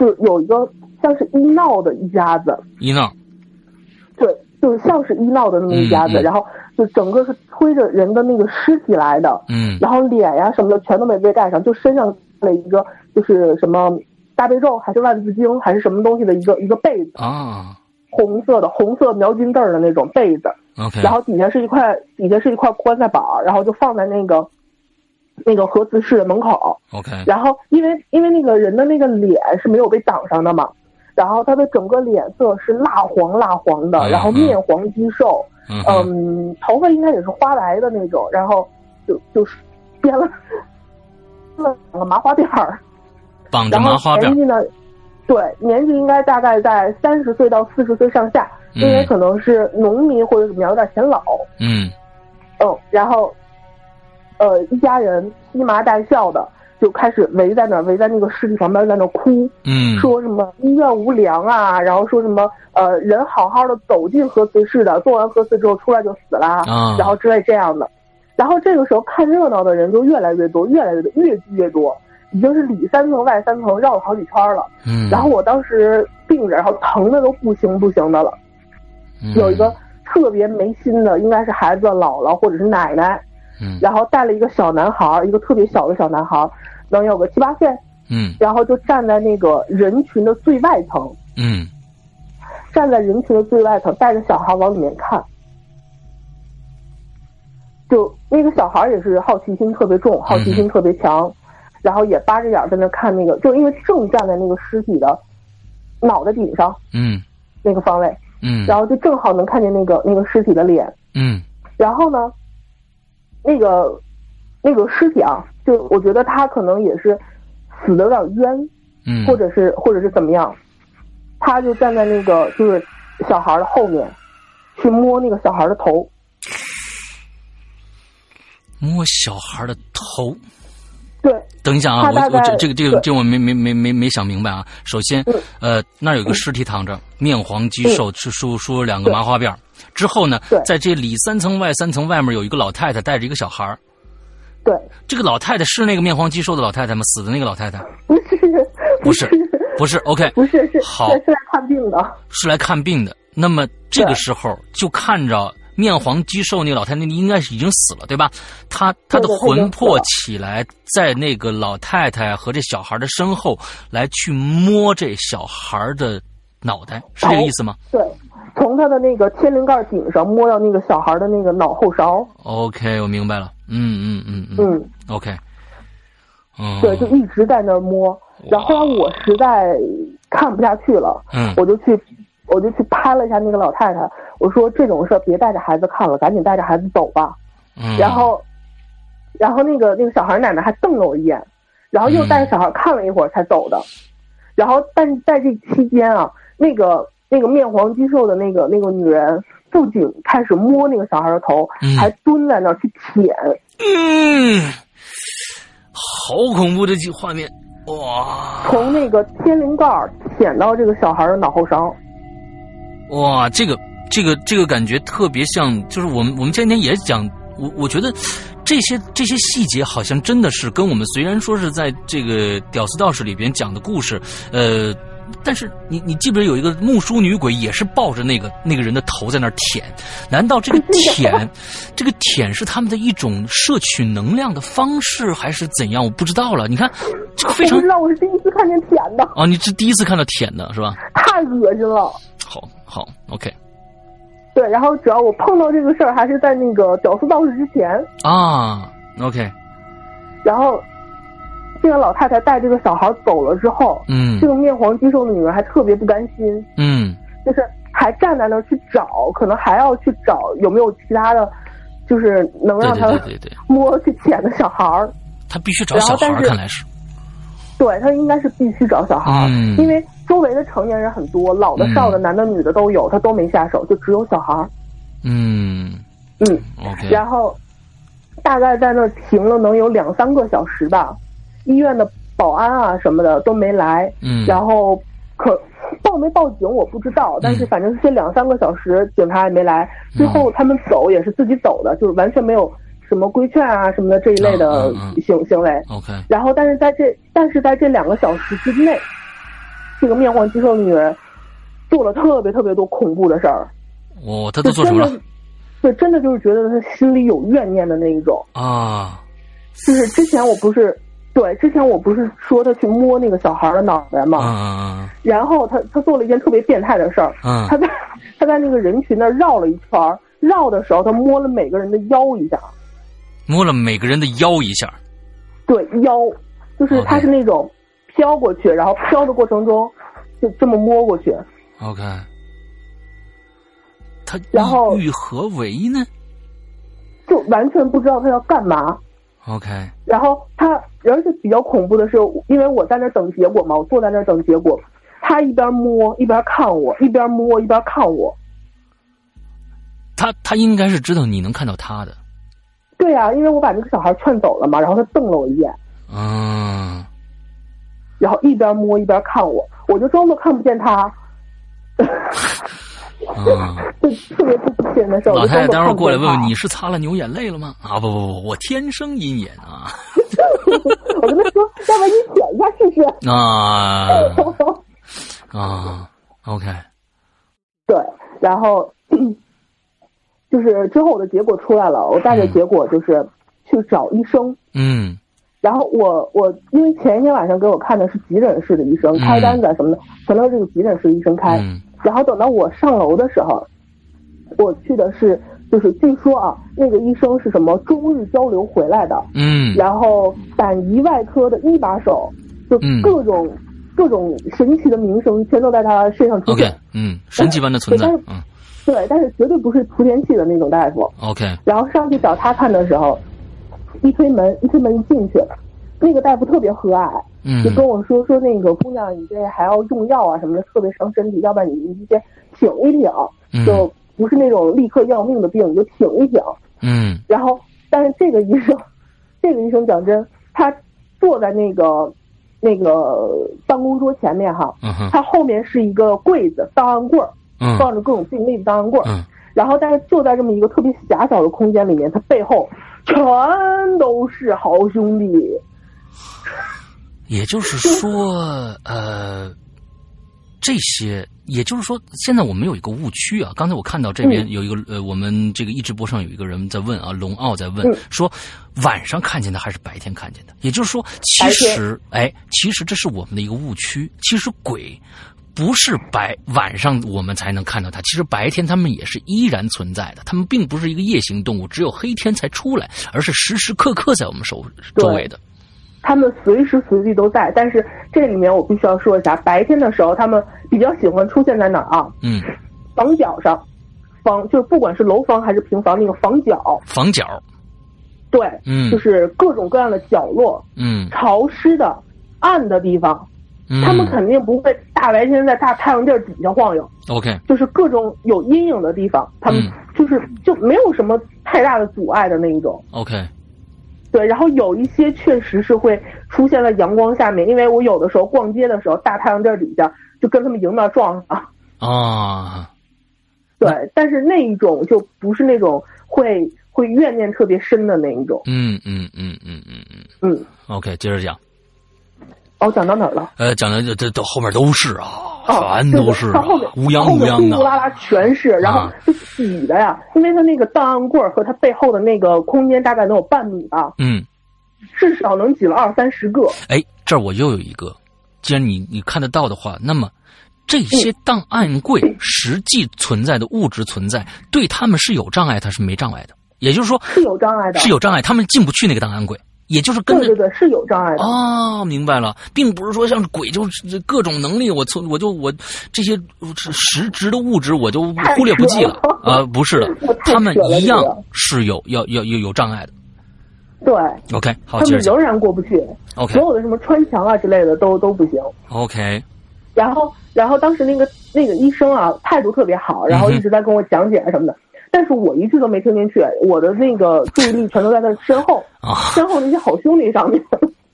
[SPEAKER 2] 就有一个像是医闹的一家子，
[SPEAKER 1] 医闹。
[SPEAKER 2] 对，就是像是医闹的那么一家子，
[SPEAKER 1] 嗯嗯
[SPEAKER 2] 然后就整个是推着人的那个尸体来的，
[SPEAKER 1] 嗯。
[SPEAKER 2] 然后脸呀什么的全都没被盖上，就身上了一个就是什么大悲咒还是万字经还是什么东西的一个一个被子，
[SPEAKER 1] 啊。
[SPEAKER 2] 红色的红色描金字儿的那种被子
[SPEAKER 1] ，，OK，
[SPEAKER 2] 然后底下是一块底下是一块棺材板儿，然后就放在那个那个核磁室的门口。
[SPEAKER 1] OK，
[SPEAKER 2] 然后因为因为那个人的那个脸是没有被挡上的嘛，然后他的整个脸色是蜡黄蜡黄的，
[SPEAKER 1] 嗯
[SPEAKER 2] 然后面黄肌瘦，
[SPEAKER 1] 嗯
[SPEAKER 2] 嗯，头发应该也是花白的那种，然后就就是编了了两个麻花辫儿，
[SPEAKER 1] 绑着麻花辫
[SPEAKER 2] 年。纪呢，对，年纪应该大概在三十岁到四十岁上下，因为
[SPEAKER 1] 嗯。
[SPEAKER 2] 可能是农民或者怎么样，有点显老，
[SPEAKER 1] 嗯。
[SPEAKER 2] 嗯，然后，呃，一家人披麻戴孝的就开始围在那儿，围在那个尸体旁边，在那哭，
[SPEAKER 1] 嗯
[SPEAKER 2] 说什么医院无良啊，然后说什么呃人好好的走进核磁室的，做完核磁之后出来就死啦，
[SPEAKER 1] 啊
[SPEAKER 2] 然后之类这样的。然后这个时候看热闹的人就越来越多，越来越多，越聚越多，已经是里三层外三层绕了好几圈了。
[SPEAKER 1] 嗯，
[SPEAKER 2] 然后我当时病着，然后疼的都不行不行的了。
[SPEAKER 1] 嗯
[SPEAKER 2] 有一个特别没心的，应该是孩子的姥姥或者是奶奶，
[SPEAKER 1] 嗯。
[SPEAKER 2] 然后带了一个小男孩，一个特别小的小男孩，能有个七八岁，
[SPEAKER 1] 嗯。
[SPEAKER 2] 然后就站在那个人群的最外层，
[SPEAKER 1] 嗯。
[SPEAKER 2] 站在人群的最外层，带着小孩往里面看。就那个小孩也是好奇心特别重，好奇心特别强，然后也扒着眼在那看那个，就因为正站在那个尸体的脑袋顶上
[SPEAKER 1] 嗯。
[SPEAKER 2] 那个方位，
[SPEAKER 1] 嗯。
[SPEAKER 2] 然后就正好能看见那个那个尸体的脸。
[SPEAKER 1] 嗯。
[SPEAKER 2] 然后呢，那个那个尸体啊，就我觉得他可能也是死的有点冤，
[SPEAKER 1] 嗯，
[SPEAKER 2] 或者是或者是怎么样，他就站在那个就是小孩的后面，去摸那个小孩的头。
[SPEAKER 1] 摸小孩的头。
[SPEAKER 2] 对，
[SPEAKER 1] 等一下啊，我我这这个这个
[SPEAKER 2] 对。
[SPEAKER 1] 这我没没没没没想明白啊。首先
[SPEAKER 2] 嗯，
[SPEAKER 1] 呃，那儿有个尸体躺着，面黄肌瘦，是梳梳两个麻花辫儿。之后呢，在这里三层外三层外面有一个老太太带着一个小孩儿。
[SPEAKER 2] 对，
[SPEAKER 1] 这个老太太是那个面黄肌瘦的老太太吗？死的那个老太太？
[SPEAKER 2] 不是
[SPEAKER 1] 不是。
[SPEAKER 2] 是
[SPEAKER 1] 不是？OK，
[SPEAKER 2] 不是是
[SPEAKER 1] 好。
[SPEAKER 2] 是是来看病的。
[SPEAKER 1] 是来看病的。那么这个时候就看着面黄肌瘦那个老太太，应该是已经死了，对吧？她她的魂魄起来，在那个老太太和这小孩的身后来去摸这小孩的脑袋，是这个意思吗
[SPEAKER 2] 对，从他的那个天灵盖顶上摸到那个小孩的那个脑后勺。
[SPEAKER 1] ？OK，我明白了。嗯嗯嗯嗯
[SPEAKER 2] 嗯
[SPEAKER 1] ，，OK。嗯，
[SPEAKER 2] 对，就一直在那儿摸。然后后来我实在看不下去了，
[SPEAKER 1] 嗯
[SPEAKER 2] 我就去，我就去拍了一下那个老太太，我说这种事儿别带着孩子看了，赶紧带着孩子走吧。
[SPEAKER 1] 嗯，
[SPEAKER 2] 然后，然后那个那个小孩奶奶还瞪了我一眼，然后又带着小孩看了一会儿才走的。然后，但是在这期间啊，那个那个面黄肌瘦的那个那个女人，不仅开始摸那个小孩的头，
[SPEAKER 1] 嗯
[SPEAKER 2] 还蹲在那儿去舔。
[SPEAKER 1] 嗯，好恐怖的画面，哇
[SPEAKER 2] 从那个天灵盖儿舔到这个小孩的脑后勺。
[SPEAKER 1] 哇，这个这个这个感觉特别像，就是我们我们前几天也讲，我我觉得这些这些细节好像真的是跟我们虽然说是在这个《屌丝道士》里边讲的故事，呃。但是你你记不记得有一个木梳女鬼也是抱着那个那个人的头在那儿舔？难道这个 舔，这个舔是他们的一种摄取能量的方式，还是怎样？我不知道了。你看，这个非常
[SPEAKER 2] 我不知道，我是第一次看见舔的，
[SPEAKER 1] 啊，你是第一次看到舔的是吧？
[SPEAKER 2] 太恶心了。
[SPEAKER 1] 好，好，OK。
[SPEAKER 2] 对，然后主要我碰到这个事儿还是在那个屌丝道士之前，
[SPEAKER 1] 啊，OK，
[SPEAKER 2] 然后这个老太太带这个小孩走了之后，
[SPEAKER 1] 嗯。
[SPEAKER 2] 这个面黄肌瘦的女人还特别不甘心，
[SPEAKER 1] 嗯。
[SPEAKER 2] 就是还站在那儿去找，可能还要去找有没有其他的，就是能让她摸去舔的小孩儿。
[SPEAKER 1] 他必须找小孩儿，看来是，
[SPEAKER 2] 对他应该是必须找小孩因为周围的成年人很多，老的、
[SPEAKER 1] 嗯。
[SPEAKER 2] 少的、男的、女的都有，他都没下手，就只有小孩儿。
[SPEAKER 1] 嗯。
[SPEAKER 2] 嗯然后大概在那儿停了能有两三个小时吧，医院的保安啊什么的都没来，
[SPEAKER 1] 嗯，
[SPEAKER 2] 然后可报没报警我不知道，但是反正这两三个小时警察也没来，最后他们走也是自己走的，就是完全没有什么规劝啊什么的这一类的
[SPEAKER 1] 嗯嗯嗯
[SPEAKER 2] 行行为。
[SPEAKER 1] OK，
[SPEAKER 2] 然后但是在这但是在这两个小时之内，这个面黄肌瘦的女人做了特别特别多恐怖的事儿。
[SPEAKER 1] 我她都做什么了？
[SPEAKER 2] 对，真的就是觉得她心里有怨念的那一种。
[SPEAKER 1] 啊？
[SPEAKER 2] 就是之前我不是对，之前我不是说她去摸那个小孩的脑袋
[SPEAKER 1] 嗯
[SPEAKER 2] 嘛，
[SPEAKER 1] 嗯
[SPEAKER 2] 然后她她做了一件特别变态的事儿，
[SPEAKER 1] 嗯
[SPEAKER 2] 他在她在那个人群那儿绕了一圈儿，绕的时候他摸了每个人的腰一下，
[SPEAKER 1] 摸了每个人的腰一下，
[SPEAKER 2] 对腰，就是他是那种飘过去，然后飘的过程中就这么摸过去
[SPEAKER 1] ，OK，他
[SPEAKER 2] 然后
[SPEAKER 1] 欲欲何为呢
[SPEAKER 2] 就完全不知道他要干嘛。
[SPEAKER 1] ？OK，
[SPEAKER 2] 然后他，而且比较恐怖的是，因为我在那等结果嘛，我坐在那等结果，他一边摸一边看我，一边摸一边看我。
[SPEAKER 1] 他他应该是知道你能看到他的，
[SPEAKER 2] 对呀、因为我把那个小孩劝走了嘛，然后他瞪了我一眼，
[SPEAKER 1] 嗯，
[SPEAKER 2] 然后一边摸一边看我，我就装作看不见他，
[SPEAKER 1] 啊，
[SPEAKER 2] 就特别不亲的事儿。
[SPEAKER 1] 老太太待会儿过来问问
[SPEAKER 2] 你，
[SPEAKER 1] 你是擦了牛眼泪了吗？啊，不不不，我天生阴眼啊
[SPEAKER 2] 我跟他说，要不然你舔一下试试。
[SPEAKER 1] 啊 啊，OK，
[SPEAKER 2] 对，然后就是之后我的结果出来了，我带着结果就是去找医生。
[SPEAKER 1] 嗯
[SPEAKER 2] 然后我我因为前一天晚上给我看的是急诊室的医生，
[SPEAKER 1] 嗯
[SPEAKER 2] 开单子啊什么的全都是这个急诊室医生开。
[SPEAKER 1] 嗯
[SPEAKER 2] 然后等到我上楼的时候，我去的是就是据说啊，那个医生是什么中日交流回来的，
[SPEAKER 1] 嗯
[SPEAKER 2] 然后胆胰外科的一把手，就
[SPEAKER 1] 嗯
[SPEAKER 2] 各种、各种神奇的名声全都在他身上出
[SPEAKER 1] ，OK，
[SPEAKER 2] 现。
[SPEAKER 1] 嗯，神奇般的存在
[SPEAKER 2] 但是，
[SPEAKER 1] 嗯
[SPEAKER 2] 对，但是绝对不是莆田系的那种大夫。
[SPEAKER 1] ，OK，
[SPEAKER 2] 然后上去找他看的时候，一推门，一推门一进去，那个大夫特别和蔼，
[SPEAKER 1] 嗯
[SPEAKER 2] 就跟我说说那个姑娘，你这还要用药啊什么的，特别伤身体，要不然你你先挺一挺，
[SPEAKER 1] 嗯
[SPEAKER 2] 就不是那种立刻要命的病，你就挺一挺。
[SPEAKER 1] 嗯
[SPEAKER 2] 然后，但是这个医生，这个医生讲真，他坐在那个那个办公桌前面哈，他后面是一个柜子，档案柜儿，
[SPEAKER 1] 嗯
[SPEAKER 2] 放着各种病例的档案柜儿。
[SPEAKER 1] 嗯
[SPEAKER 2] 然后，但是就在这么一个特别狭小的空间里面，他背后全都是好兄弟。
[SPEAKER 1] 也就是说，呃，这些，也就是说，现在我们有一个误区啊。刚才我看到这边
[SPEAKER 2] 嗯
[SPEAKER 1] 有一个，呃，我们这个一直播上有一个人在问啊，龙傲在问、
[SPEAKER 2] 嗯
[SPEAKER 1] 说，晚上看见的还是白天看见的？也就是说，其实，哎，其实这是我们的一个误区。其实鬼不是白晚上我们才能看到它，其实白天它们也是依然存在的。它们并不是一个夜行动物，只有黑天才出来，而是时时刻刻在我们
[SPEAKER 2] 手
[SPEAKER 1] 周围的。
[SPEAKER 2] 他们随时随地都在，但是这里面我必须要说一下，白天的时候他们比较喜欢出现在哪儿啊？
[SPEAKER 1] 嗯，
[SPEAKER 2] 房角上，房就是不管是楼房还是平房，那个房角，
[SPEAKER 1] 房角，
[SPEAKER 2] 对，
[SPEAKER 1] 嗯
[SPEAKER 2] 就是各种各样的角落，
[SPEAKER 1] 嗯
[SPEAKER 2] 潮湿的、暗的地方，
[SPEAKER 1] 嗯，
[SPEAKER 2] 他们肯定不会大白天在大太阳地儿底下晃悠
[SPEAKER 1] ，OK，
[SPEAKER 2] 就是各种有阴影的地方，他们
[SPEAKER 1] 嗯。
[SPEAKER 2] 就是就没有什么太大的阻碍的那一种。
[SPEAKER 1] OK，
[SPEAKER 2] 对，然后有一些确实是会出现在阳光下面，因为我有的时候逛街的时候，大太阳地儿底下就跟他们迎面撞上。
[SPEAKER 1] 啊，
[SPEAKER 2] 对，但是那一种就不是那种会会怨念特别深的那一种。
[SPEAKER 1] 嗯嗯嗯嗯嗯嗯。
[SPEAKER 2] 嗯
[SPEAKER 1] ，，OK，接着讲，
[SPEAKER 2] 哦，讲到哪儿了？
[SPEAKER 1] 呃，讲的这这都后面都是啊，
[SPEAKER 2] 哦，
[SPEAKER 1] 全都是
[SPEAKER 2] 后面，
[SPEAKER 1] 乌泱乌泱的。
[SPEAKER 2] 呼呼啦啦全是，然后
[SPEAKER 1] 啊
[SPEAKER 2] 就挤的呀，因为他那个档案柜和他背后的那个空间大概能有半米吧，
[SPEAKER 1] 嗯，
[SPEAKER 2] 至少能挤了二三十个。
[SPEAKER 1] 哎，这儿我又有一个，既然你你看得到的话，那么这些档案柜实际存在的物质存在，对他们是有障碍，它是没障碍的。也就是说，
[SPEAKER 2] 是有障碍的，
[SPEAKER 1] 是有障碍，他们进不去那个档案柜，也就是跟着
[SPEAKER 2] 对对对，是有障碍的。
[SPEAKER 1] 哦，明白了，并不是说像鬼就是各种能力，我从我就我这些实质的物质我就忽略不计了。啊、不是的 他们一样是有要要有有障碍的。
[SPEAKER 2] 对
[SPEAKER 1] ，OK，好，
[SPEAKER 2] 他们仍。然过不去
[SPEAKER 1] ，OK。
[SPEAKER 2] 所有的什么穿墙啊之类的都都不行。
[SPEAKER 1] OK，
[SPEAKER 2] 然后，然后当时那个那个医生啊，态度特别好，然后一直在跟我讲解啊什么的，但是我一句都没听进去，我的那个注意力全都在他身后，
[SPEAKER 1] 啊，
[SPEAKER 2] 身后那些好兄弟上面。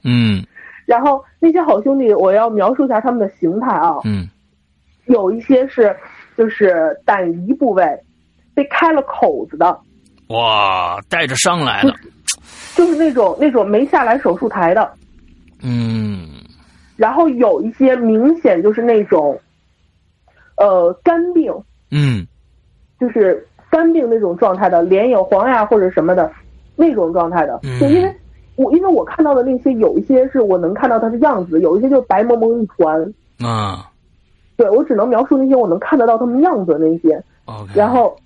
[SPEAKER 1] 嗯。
[SPEAKER 2] 然后那些好兄弟，我要描述一下他们的形态啊，
[SPEAKER 1] 嗯。
[SPEAKER 2] 有一些是就是胆胰部位被开了口子的，
[SPEAKER 1] 哇，带着伤来了。
[SPEAKER 2] 就是那种那种没下来手术台的，
[SPEAKER 1] 嗯。
[SPEAKER 2] 然后有一些明显就是那种，呃，肝病，
[SPEAKER 1] 嗯。
[SPEAKER 2] 就是肝病那种状态的，脸有黄呀或者什么的那种状态的。
[SPEAKER 1] 嗯
[SPEAKER 2] 就因为我因为我看到的那些有一些是我能看到它的样子，有一些就是白蒙蒙一团。
[SPEAKER 1] 啊
[SPEAKER 2] 对我只能描述那些我能看得到他们样子的那些
[SPEAKER 1] ，，OK，
[SPEAKER 2] 然后，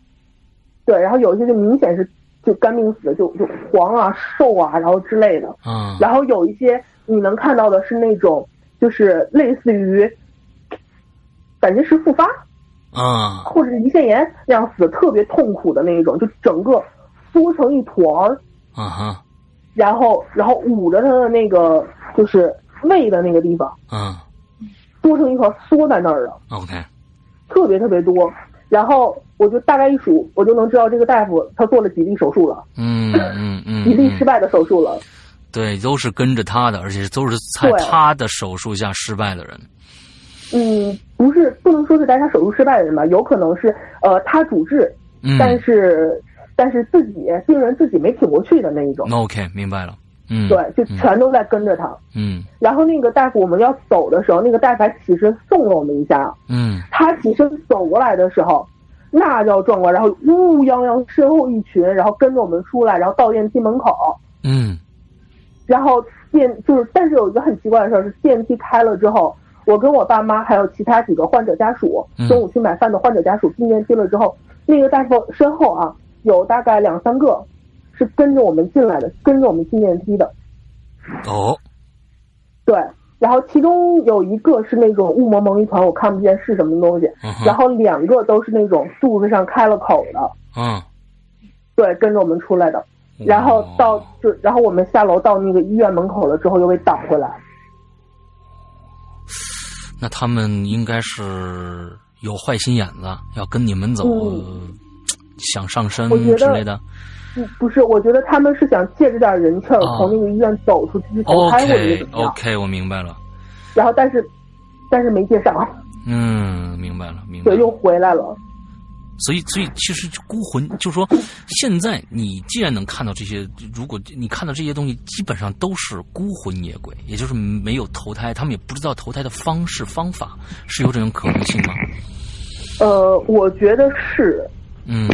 [SPEAKER 2] 对，然后有一些就明显是就肝病死的，就就黄啊、瘦啊，然后之类的。
[SPEAKER 1] 啊
[SPEAKER 2] 然后有一些你能看到的是那种，就是类似于，胆结石复发
[SPEAKER 1] 啊。
[SPEAKER 2] 或者是胰腺炎那样死的特别痛苦的那一种，就整个缩成一团儿，
[SPEAKER 1] 啊哈。
[SPEAKER 2] 然后然后捂着他的那个就是胃的那个地方，
[SPEAKER 1] 啊。
[SPEAKER 2] 缩成一团缩在那儿了
[SPEAKER 1] ，，OK，
[SPEAKER 2] 特别特别多。然后我就大概一数，我就能知道这个大夫他做了几例手术了，
[SPEAKER 1] 嗯嗯嗯，
[SPEAKER 2] 几例
[SPEAKER 1] 嗯
[SPEAKER 2] 失败的手术了。
[SPEAKER 1] 对，都是跟着他的，而且都是在他的手术下失败的人。
[SPEAKER 2] 嗯，不是不能说是在他手术失败的人吧，有可能是呃他主治，
[SPEAKER 1] 嗯。
[SPEAKER 2] 但是但是自己病人自己没挺过去的那一种
[SPEAKER 1] ，，OK，明白了。嗯，
[SPEAKER 2] 对，就
[SPEAKER 1] 嗯。
[SPEAKER 2] 全都在跟着他。
[SPEAKER 1] 嗯。
[SPEAKER 2] 然后那个大夫我们要走的时候，那个大夫还起身送了我们一下。
[SPEAKER 1] 嗯。
[SPEAKER 2] 他起身走过来的时候，那叫壮观，然后乌泱泱身后一群，然后跟着我们出来，然后到电梯门口，
[SPEAKER 1] 嗯。
[SPEAKER 2] 然后电就是，但是有一个很奇怪的事儿是，电梯开了之后，我跟我爸妈还有其他几个患者家属
[SPEAKER 1] 嗯，
[SPEAKER 2] 中午去买饭的患者家属进电梯了之后，那个大夫身后啊有大概两三个是跟着我们进来的，跟着我们进电梯的，
[SPEAKER 1] 哦
[SPEAKER 2] 对。然后其中有一个是那种雾蒙蒙一团，我看不见是什么东西。然后两个都是那种肚子上开了口的，
[SPEAKER 1] 嗯，
[SPEAKER 2] 对，跟着我们出来的。然后到
[SPEAKER 1] 哦
[SPEAKER 2] 就，然后我们下楼到那个医院门口了之后，又被挡回来。
[SPEAKER 1] 那他们应该是有坏心眼子，要跟你们走，
[SPEAKER 2] 嗯
[SPEAKER 1] 想上身之类的。
[SPEAKER 2] 不，不是，我觉得他们是想借着点人气儿
[SPEAKER 1] 哦
[SPEAKER 2] 从那个医院走出去去投胎或者是
[SPEAKER 1] OK
[SPEAKER 2] 怎么样。
[SPEAKER 1] OK，我明白了。
[SPEAKER 2] 然后但是，但是没借上，
[SPEAKER 1] 嗯，明白了，明白
[SPEAKER 2] 对，
[SPEAKER 1] 了。
[SPEAKER 2] 又回来了。
[SPEAKER 1] 所以，所以其实孤魂就是说，现在你既然能看到这些，如果你看到这些东西，基本上都是孤魂野鬼，也就是没有投胎，他们也不知道投胎的方式方法，是有这种可能性吗？
[SPEAKER 2] 呃，我觉得是，
[SPEAKER 1] 嗯。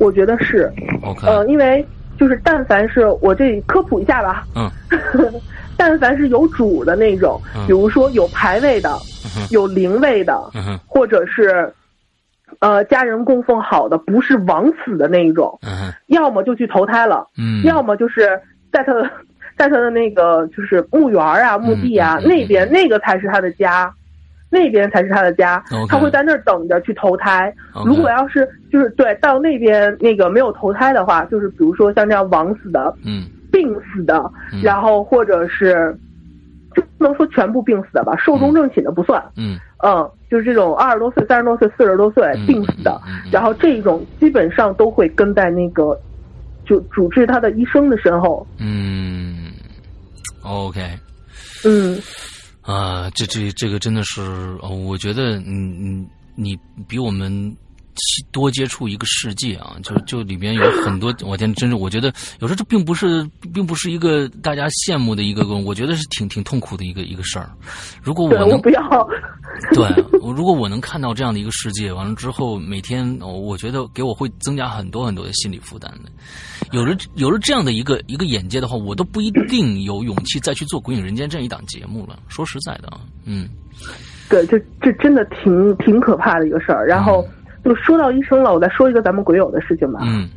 [SPEAKER 2] 我觉得是
[SPEAKER 1] ，，OK，
[SPEAKER 2] 呃，因为就是但凡是我这科普一下吧，
[SPEAKER 1] 嗯。
[SPEAKER 2] 但凡是有主的那种，
[SPEAKER 1] 嗯。
[SPEAKER 2] 比如说有牌位的，
[SPEAKER 1] 嗯
[SPEAKER 2] 有灵位的，
[SPEAKER 1] 嗯
[SPEAKER 2] 或者是呃家人供奉好的，不是枉死的那一种，
[SPEAKER 1] 嗯。
[SPEAKER 2] 要么就去投胎了，
[SPEAKER 1] 嗯，
[SPEAKER 2] 要么就是在他的 在他的那个就是墓园儿啊、墓地啊、那边，那个才是他的家。那边才是他的家。他会在那儿等着去投胎。如果要是就是对到那边那个没有投胎的话，就是比如说像这样枉死的、
[SPEAKER 1] 嗯。
[SPEAKER 2] 病死的，
[SPEAKER 1] 嗯。
[SPEAKER 2] 然后或者是就不能说全部病死的吧，寿终正寝的不算，
[SPEAKER 1] 嗯
[SPEAKER 2] 嗯，就是这种二十多岁、三十多岁、四十多岁
[SPEAKER 1] 嗯
[SPEAKER 2] 病死的。然后这种基本上都会跟在那个就主治他的医生的身后，
[SPEAKER 1] 嗯，OK。
[SPEAKER 2] 嗯。
[SPEAKER 1] 啊，这这这个真的是，哦，我觉得，嗯嗯，你比我们多接触一个世界啊，就就里边有很多，我天，真是我觉得有时候这并不是，并不是一个大家羡慕的一个，我觉得是挺挺痛苦的一个一个事儿。如果我能
[SPEAKER 2] 不要，
[SPEAKER 1] 对我如果我能看到这样的一个世界，完了之后每天，我觉得给我会增加很多很多的心理负担的。有了有了这样的一个一个眼界的话，我都不一定有勇气再去做《鬼影人间》这样一档节目了。说实在的啊，嗯。
[SPEAKER 2] 对，这这真的挺挺可怕的一个事儿。然后就说到医生了，我再说一个咱们鬼友的事情吧。
[SPEAKER 1] 嗯，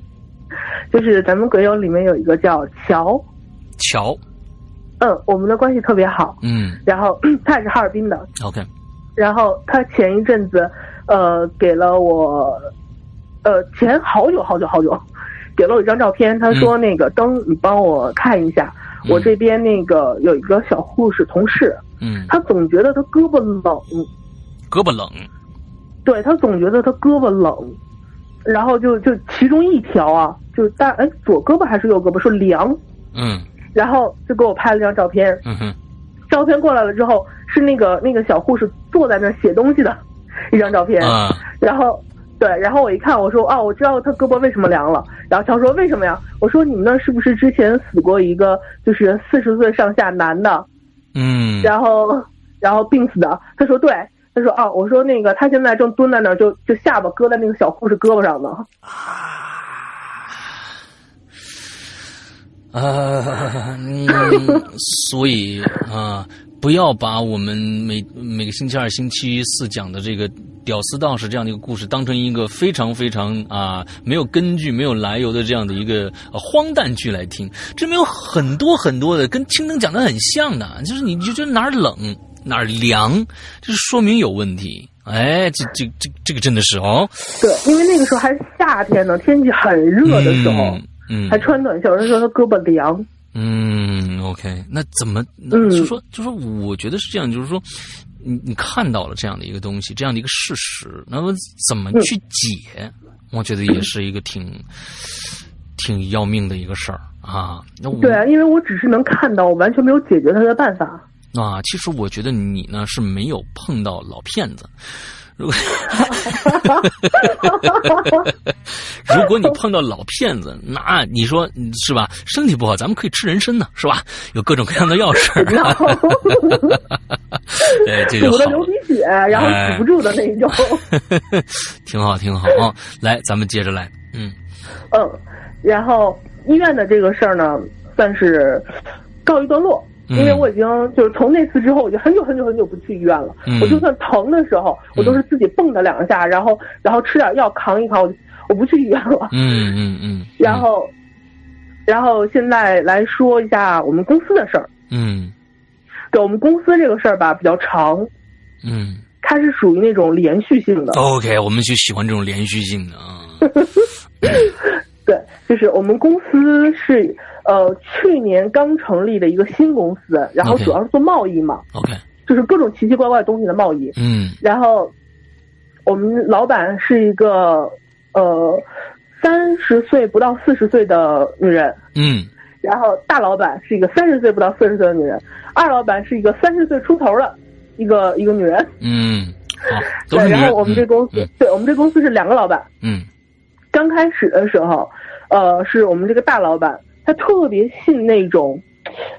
[SPEAKER 2] 就是咱们鬼友里面有一个叫乔，
[SPEAKER 1] 乔，
[SPEAKER 2] 嗯，我们的关系特别好。
[SPEAKER 1] 嗯，
[SPEAKER 2] 然后 他也是哈尔滨的。
[SPEAKER 1] OK，
[SPEAKER 2] 然后他前一阵子呃给了我呃前好久好久好久给了我一张照片，他说那个灯你帮我看一下，我这边那个有一个小护士同事。
[SPEAKER 1] 嗯，
[SPEAKER 2] 他总觉得他胳膊冷，
[SPEAKER 1] 胳膊冷，
[SPEAKER 2] 对他总觉得他胳膊冷，然后就就其中一条啊，就是大哎左胳膊还是右胳膊说凉，
[SPEAKER 1] 嗯，
[SPEAKER 2] 然后就给我拍了张照片，
[SPEAKER 1] 嗯哼，
[SPEAKER 2] 照片过来了之后是那个那个小护士坐在那写东西的一张照片，然后对，然后我一看我说哦我知道他胳膊为什么凉了，然后他说为什么呀？我说你们那是不是之前死过一个就是四十岁上下男的？
[SPEAKER 1] 嗯，
[SPEAKER 2] 然后，然后病死的。他说对，他说啊，我说那个他现在正蹲在那儿，就就下巴搁在那个小护士胳膊上呢。
[SPEAKER 1] 啊，嗯，所以啊，不要把我们每每个星期二、星期四讲的这个屌丝道士这样的一个故事当成一个非常非常啊没有根据、没有来由的这样的一个荒诞剧来听。这里面有很多很多的跟青灯讲的很像的，就是你就觉得哪儿冷哪儿凉，这说明有问题。哎，这这这这个真的是哦。
[SPEAKER 2] 对，因为那个时候还是夏天呢，天气很热的时候。
[SPEAKER 1] 嗯，
[SPEAKER 2] 还穿短袖，他说他胳膊凉。
[SPEAKER 1] 嗯，OK，那怎么？嗯，就说就说，我觉得是这样，就是说，你你看到了这样的一个东西，这样的一个事实，那么怎么去解？我觉得也是一个挺挺要命的一个事儿啊。那我
[SPEAKER 2] 对啊，因为我只是能看到，我完全没有解决他的办法。
[SPEAKER 1] 啊，其实我觉得你呢是没有碰到老骗子。如果 如果你碰到老骗子，那你说是吧？身体不好，咱们可以吃人参呢，是吧？有各种各样的药水。哎，这就
[SPEAKER 2] 堵的流鼻血，然后止不住的那种。
[SPEAKER 1] 挺好，挺好啊。来，咱们接着来。嗯
[SPEAKER 2] 嗯，然后医院的这个事儿呢，算是告一段落。因为我已经就是从那次之后，我就很久很久很久不去医院了。我就算疼的时候，我都是自己蹦跶两下，然后然后吃点药扛一扛，我我不去医院了。
[SPEAKER 1] 嗯嗯嗯。
[SPEAKER 2] 然后，然后现在来说一下我们公司的事儿。
[SPEAKER 1] 嗯。
[SPEAKER 2] 对我们公司这个事儿吧，比较长。
[SPEAKER 1] 嗯。
[SPEAKER 2] 它是属于那种连续性的。
[SPEAKER 1] OK，我们就喜欢这种连续性的啊。
[SPEAKER 2] 对，就是我们公司是。呃，去年刚成立的一个新公司，然后主要是做贸易嘛
[SPEAKER 1] ，OK，
[SPEAKER 2] 就是各种奇奇怪怪东西的贸易。
[SPEAKER 1] 嗯，
[SPEAKER 2] 然后我们老板是一个呃三十岁不到四十岁的女人，
[SPEAKER 1] 嗯，
[SPEAKER 2] 然后大老板是一个三十岁不到四十岁的女人，二老板是一个三十岁出头的一个一个女人。
[SPEAKER 1] 嗯，好，
[SPEAKER 2] 对，然后我们这公司，对我们这公司是两个老板。
[SPEAKER 1] 嗯，
[SPEAKER 2] 刚开始的时候，呃，是我们这个大老板。他特别信那种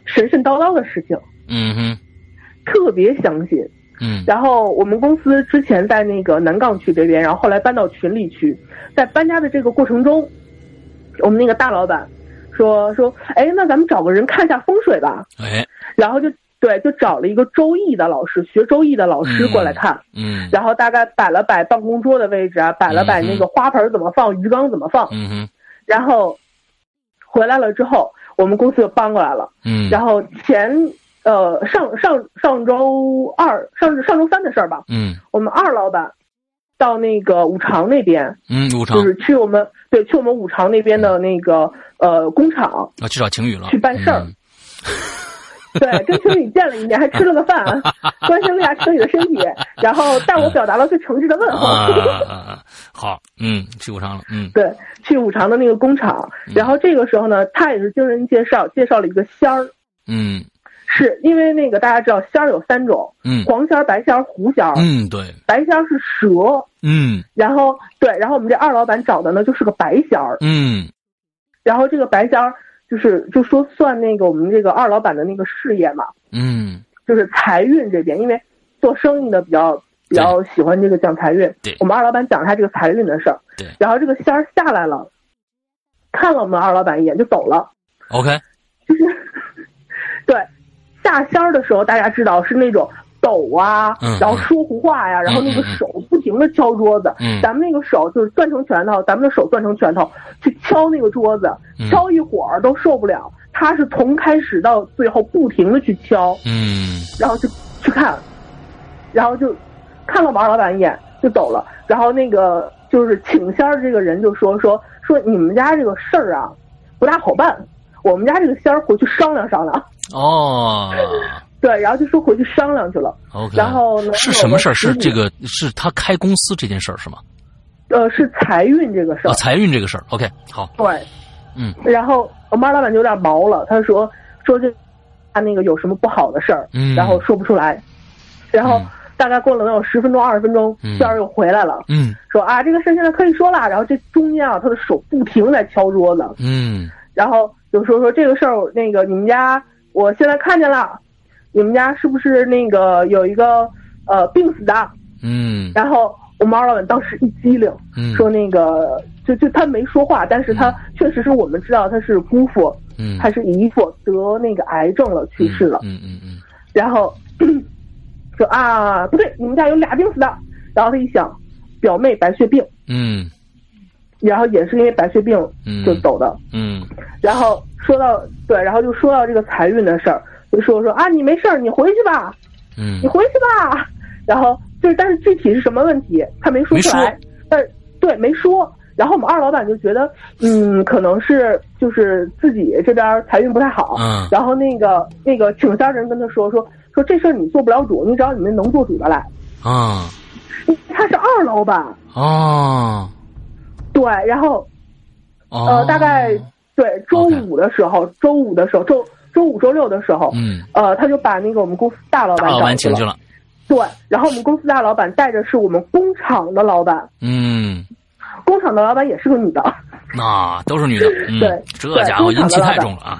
[SPEAKER 2] 神神叨叨的事情，
[SPEAKER 1] 嗯哼，
[SPEAKER 2] 特别相信，
[SPEAKER 1] 嗯。
[SPEAKER 2] 然后我们公司之前在那个南岗区这边，然后后来搬到群里去，在搬家的这个过程中，我们那个大老板说说，哎，那咱们找个人看一下风水吧，
[SPEAKER 1] 哎，
[SPEAKER 2] 然后就对，就找了一个周易的老师，学周易的老师过来看，
[SPEAKER 1] 嗯，
[SPEAKER 2] 然后大概摆了摆办公桌的位置啊，摆了摆那个花盆怎么放，鱼缸怎么放，
[SPEAKER 1] 嗯哼，
[SPEAKER 2] 然后。回来了之后，我们公司就搬过来了。
[SPEAKER 1] 嗯，
[SPEAKER 2] 然后前呃上上上周二上上周三的事儿吧。
[SPEAKER 1] 嗯，
[SPEAKER 2] 我们二老板到那个五常那边。
[SPEAKER 1] 嗯，五常
[SPEAKER 2] 就是去我们对去我们五常那边的那个呃工厂。
[SPEAKER 1] 啊，去找晴雨了。
[SPEAKER 2] 去办事儿。对，跟晴雨见了一面，还吃了个饭，关心了一下晴雨的身体，然后带我表达了最诚挚的问候。
[SPEAKER 1] 好，嗯，去五常了，嗯，
[SPEAKER 2] 对，去五常的那个工厂，然后这个时候呢，他也是经人介绍，介绍了一个仙儿，
[SPEAKER 1] 嗯，
[SPEAKER 2] 是因为那个大家知道仙儿有三种，
[SPEAKER 1] 嗯。
[SPEAKER 2] 黄仙儿、白仙儿、狐仙儿。
[SPEAKER 1] 嗯，对，
[SPEAKER 2] 白仙儿是蛇，
[SPEAKER 1] 嗯。
[SPEAKER 2] 然后对，然后我们这二老板找的呢就是个白仙儿，
[SPEAKER 1] 嗯。
[SPEAKER 2] 然后这个白仙儿就是就说算那个我们这个二老板的那个事业嘛，
[SPEAKER 1] 嗯
[SPEAKER 2] 就是财运这边，因为做生意的比较比较喜欢这个讲财运
[SPEAKER 1] 对。
[SPEAKER 2] 我们二老板讲他这个财运的事儿。
[SPEAKER 1] 对
[SPEAKER 2] 然后这个仙儿下来了，看了我们二老板一眼就走了。
[SPEAKER 1] ，OK，
[SPEAKER 2] 就是对下仙儿的时候，大家知道是那种抖啊，
[SPEAKER 1] 嗯
[SPEAKER 2] 然后说胡话呀，然后那个手不停的敲桌子。
[SPEAKER 1] 嗯
[SPEAKER 2] 咱们那个手就是攥成拳头，咱们的手攥成拳头去敲那个桌子，
[SPEAKER 1] 嗯
[SPEAKER 2] 敲一会儿都受不了。他是从开始到最后不停的去敲，
[SPEAKER 1] 嗯
[SPEAKER 2] 然后就去看，然后就看了王老板一眼就走了。然后那个就是请仙儿这个人就说说说你们家这个事儿啊不大好办，我们家这个仙儿回去商量商量。
[SPEAKER 1] 哦
[SPEAKER 2] 对，然后就说回去商量去了。
[SPEAKER 1] ，OK，
[SPEAKER 2] 然后呢
[SPEAKER 1] 是什么事儿？是这个是他开公司这件事儿是吗？
[SPEAKER 2] 呃，是财运这个事儿。
[SPEAKER 1] 啊，。财运这个事儿，OK，好，
[SPEAKER 2] 对，
[SPEAKER 1] 嗯。
[SPEAKER 2] 然后我们二老板就有点毛了，他说说这他那个有什么不好的事儿，
[SPEAKER 1] 嗯。
[SPEAKER 2] 然后说不出来，然后
[SPEAKER 1] 嗯。
[SPEAKER 2] 大概过了能有十分钟二十分钟
[SPEAKER 1] 嗯，
[SPEAKER 2] 仙儿又回来了，
[SPEAKER 1] 嗯。
[SPEAKER 2] 说啊这个事儿现在可以说了，然后这中间啊他的手不停在敲桌子，
[SPEAKER 1] 嗯。
[SPEAKER 2] 然后就说说这个事儿那个你们家我现在看见了，你们家是不是那个有一个呃病死的？
[SPEAKER 1] 嗯。
[SPEAKER 2] 然后我们二老板当时一激灵，
[SPEAKER 1] 嗯，
[SPEAKER 2] 说那个就就他没说话，但是他确实是我们知道他是姑父
[SPEAKER 1] 嗯。
[SPEAKER 2] 还是姨父得那个癌症了去世了，
[SPEAKER 1] 嗯嗯嗯
[SPEAKER 2] 然后 说啊不对，你们家有俩病死的，然后他一想，表妹白血病，
[SPEAKER 1] 嗯。
[SPEAKER 2] 然后也是因为白血病
[SPEAKER 1] 嗯。
[SPEAKER 2] 就走的，
[SPEAKER 1] 嗯。
[SPEAKER 2] 然后说到对，然后就说到这个财运的事儿，就说说啊你没事儿，你回去吧，
[SPEAKER 1] 嗯
[SPEAKER 2] 你回去吧。然后就是，但是具体是什么问题，他没说出来。但是对没说。然后我们二老板就觉得，嗯，可能是就是自己这边财运不太好。
[SPEAKER 1] 嗯
[SPEAKER 2] 然后那个那个请仙人跟他说说说这事儿你做不了主，你找你们能做主的来。
[SPEAKER 1] 啊
[SPEAKER 2] 他是二老板，
[SPEAKER 1] 哦
[SPEAKER 2] 对。然后
[SPEAKER 1] 哦，
[SPEAKER 2] 呃，大概对周五的时候，周五的时候，周周五周六的时候，
[SPEAKER 1] 嗯，
[SPEAKER 2] 呃，他就把那个我们公司大老板
[SPEAKER 1] 请去。了，
[SPEAKER 2] 对，然后我们公司大老板带着是我们工厂的老板，
[SPEAKER 1] 嗯，
[SPEAKER 2] 工厂的老板也是个女的，
[SPEAKER 1] 那都是女的，嗯
[SPEAKER 2] 对，
[SPEAKER 1] 这
[SPEAKER 2] 对
[SPEAKER 1] 家伙阴气太重了啊，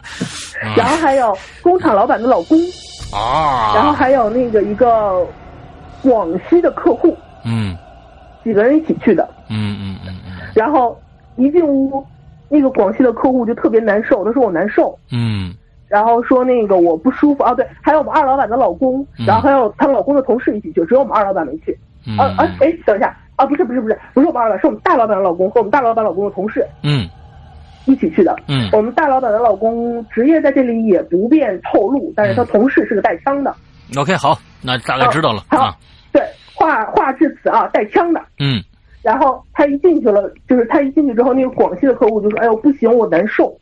[SPEAKER 1] 啊。
[SPEAKER 2] 然后还有工厂老板的老公，
[SPEAKER 1] 啊，
[SPEAKER 2] 然后还有那个一个广西的客户，
[SPEAKER 1] 嗯。
[SPEAKER 2] 几个人一起去的。
[SPEAKER 1] 嗯嗯嗯嗯。
[SPEAKER 2] 然后一进屋，那个广西的客户就特别难受，他说我难受，
[SPEAKER 1] 嗯
[SPEAKER 2] 然后说那个我不舒服啊，对，还有我们二老板的老公，
[SPEAKER 1] 嗯
[SPEAKER 2] 然后还有她老公的同事一起去，只有我们二老板没去。
[SPEAKER 1] 嗯
[SPEAKER 2] 啊啊，哎，等一下啊，不是不是不是，不是我们二老板，是我们大老板的老公和我们大老板老公的同事
[SPEAKER 1] 嗯
[SPEAKER 2] 一起去的。
[SPEAKER 1] 嗯
[SPEAKER 2] 我们大老板的老公职业在这里也不便透露，但是他同事是个带枪的。
[SPEAKER 1] ，OK，好，那大概知道了
[SPEAKER 2] 好
[SPEAKER 1] 啊，
[SPEAKER 2] 对，话话至此啊，带枪的。
[SPEAKER 1] 嗯
[SPEAKER 2] 然后他一进去了，就是他一进去之后，那个广西的客户就说：“哎呦，不行，我难受。”